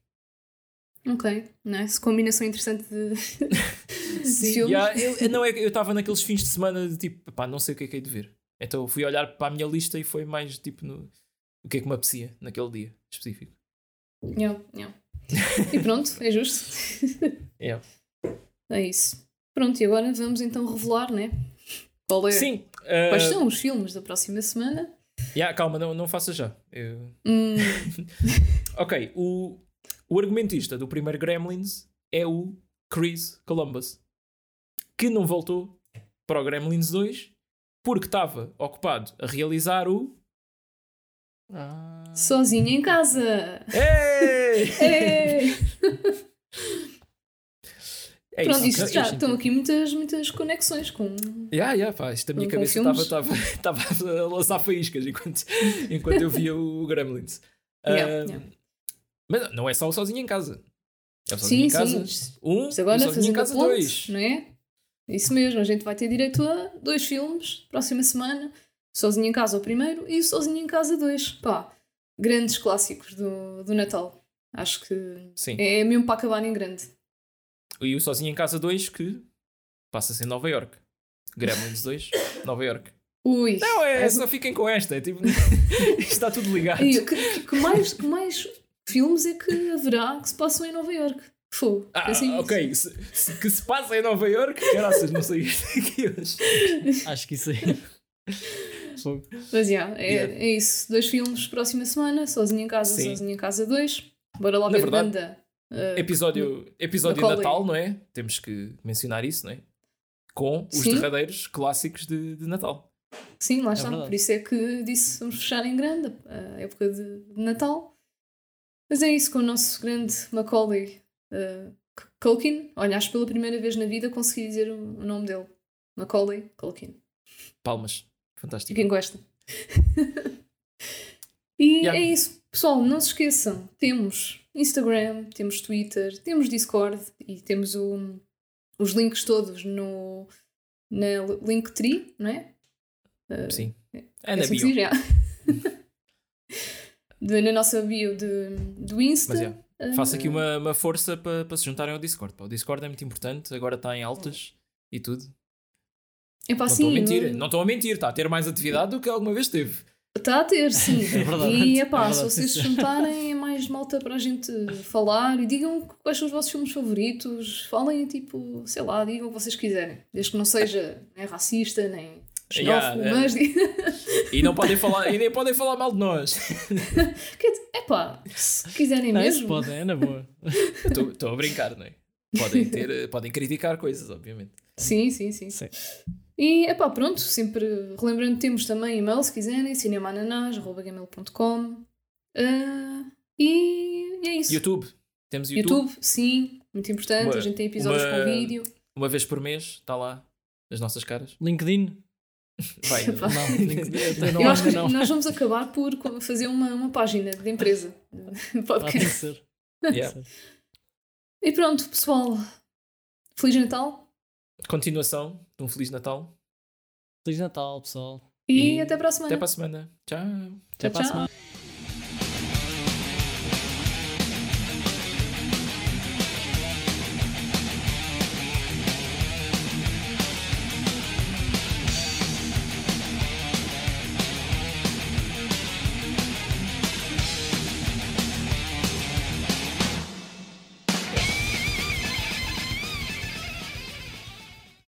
Ok, nice. Combinação interessante de, de filmes. Yeah, eu, não, é, eu estava naqueles fins de semana de tipo, pá, não sei o que é que hei de ver. Então fui olhar para a minha lista e foi mais tipo no, o que é que me apetecia naquele dia específico. Yeah, yeah. E pronto, é justo. Yeah. É isso. Pronto, e agora vamos então revelar, né? Qual é, Sim. Uh... Quais são os filmes da próxima semana? Yeah, calma, não, não faça já. Eu... Hum. ok, o, o argumentista do primeiro Gremlins é o Chris Columbus, que não voltou para o Gremlins 2 porque estava ocupado a realizar o. Ah. Sozinho em casa! Ei! Ei! É Pronto, isto já estão aqui muitas, muitas conexões com. Yeah, yeah, pá, isto a minha cabeça estava a lançar faíscas enquanto, enquanto eu via o Gremlins. Yeah, uh, yeah. Mas não é só o sozinho em casa. É o sozinho sim, em casa. Sim. Um, Isto agora sozinho em casa ponte, dois. Não é? Isso mesmo, a gente vai ter direito a dois filmes próxima semana. Sozinho em casa o primeiro e Sozinho em casa dois. Pá, grandes clássicos do, do Natal. Acho que sim. é mesmo para acabar em grande. E o Sozinho em Casa 2 que passa-se em Nova York. Gremlins 2, Nova York. Ui. Não, é, é só fiquem com esta. É tipo, está tudo ligado. E, que, que, mais, que mais filmes é que haverá que se passam em Nova York? Fogo. Ah, assim, ok. Se, se, que se passa em Nova York, graças, não sei isto aqui hoje. Acho que isso é. Mas yeah, é, yeah. é isso. Dois filmes próxima semana, Sozinho em Casa, Sim. Sozinho em Casa 2. Bora lá Na ver verdade, banda. Uh, episódio episódio de Natal, não é? Temos que mencionar isso, não é? Com os Sim. derradeiros clássicos de, de Natal. Sim, lá é está. Verdade. Por isso é que disse vamos fechar em grande a época de, de Natal. Mas é isso com o nosso grande Macaulay uh, Culkin. Olha, acho que pela primeira vez na vida consegui dizer o, o nome dele. Macaulay Culkin. Palmas. Fantástico. Fiquem gosta. e yeah. é isso. Pessoal, não se esqueçam. Temos Instagram, temos Twitter, temos Discord e temos o, os links todos no na Linktree, não é? Uh, Sim. É, é na assim bio. Diz, de, na nossa bio de, do Insta. Mas, uh, Faço aqui uma, uma força para pa se juntarem ao Discord. Pá. O Discord é muito importante, agora está em altas e tudo. É pá, não estou a mentir, não estou a mentir, está a ter mais atividade do que alguma vez teve. Está a ter, sim. É verdade. E é se vocês se juntarem, é mais malta para a gente falar e digam quais são os vossos filmes favoritos. Falem tipo, sei lá, digam o que vocês quiserem. Desde que não seja nem racista, nem xenófobo, yeah, mas. e não podem falar, e nem podem falar mal de nós. É pá, se quiserem não, mesmo. podem, é na boa. Estou a brincar, não é? Podem, ter, podem criticar coisas, obviamente. Sim, sim, sim. sim. E, epá, pronto, sempre relembrando, temos também e-mail se quiserem, cinemananás.gmail.com uh, ah, e é isso. YouTube, temos YouTube. YouTube, sim, muito importante, uma, a gente tem episódios uma, com vídeo. Uma vez por mês, está lá as nossas caras. LinkedIn. Vai, não, LinkedIn, não, Eu acho que não. nós vamos acabar por fazer uma, uma página de empresa. Pode ser. Yeah. E pronto, pessoal. Feliz Natal continuação de um Feliz Natal. Feliz Natal, pessoal. E, e até para a semana. Até para a semana. Tchau. Até tchau, para a semana.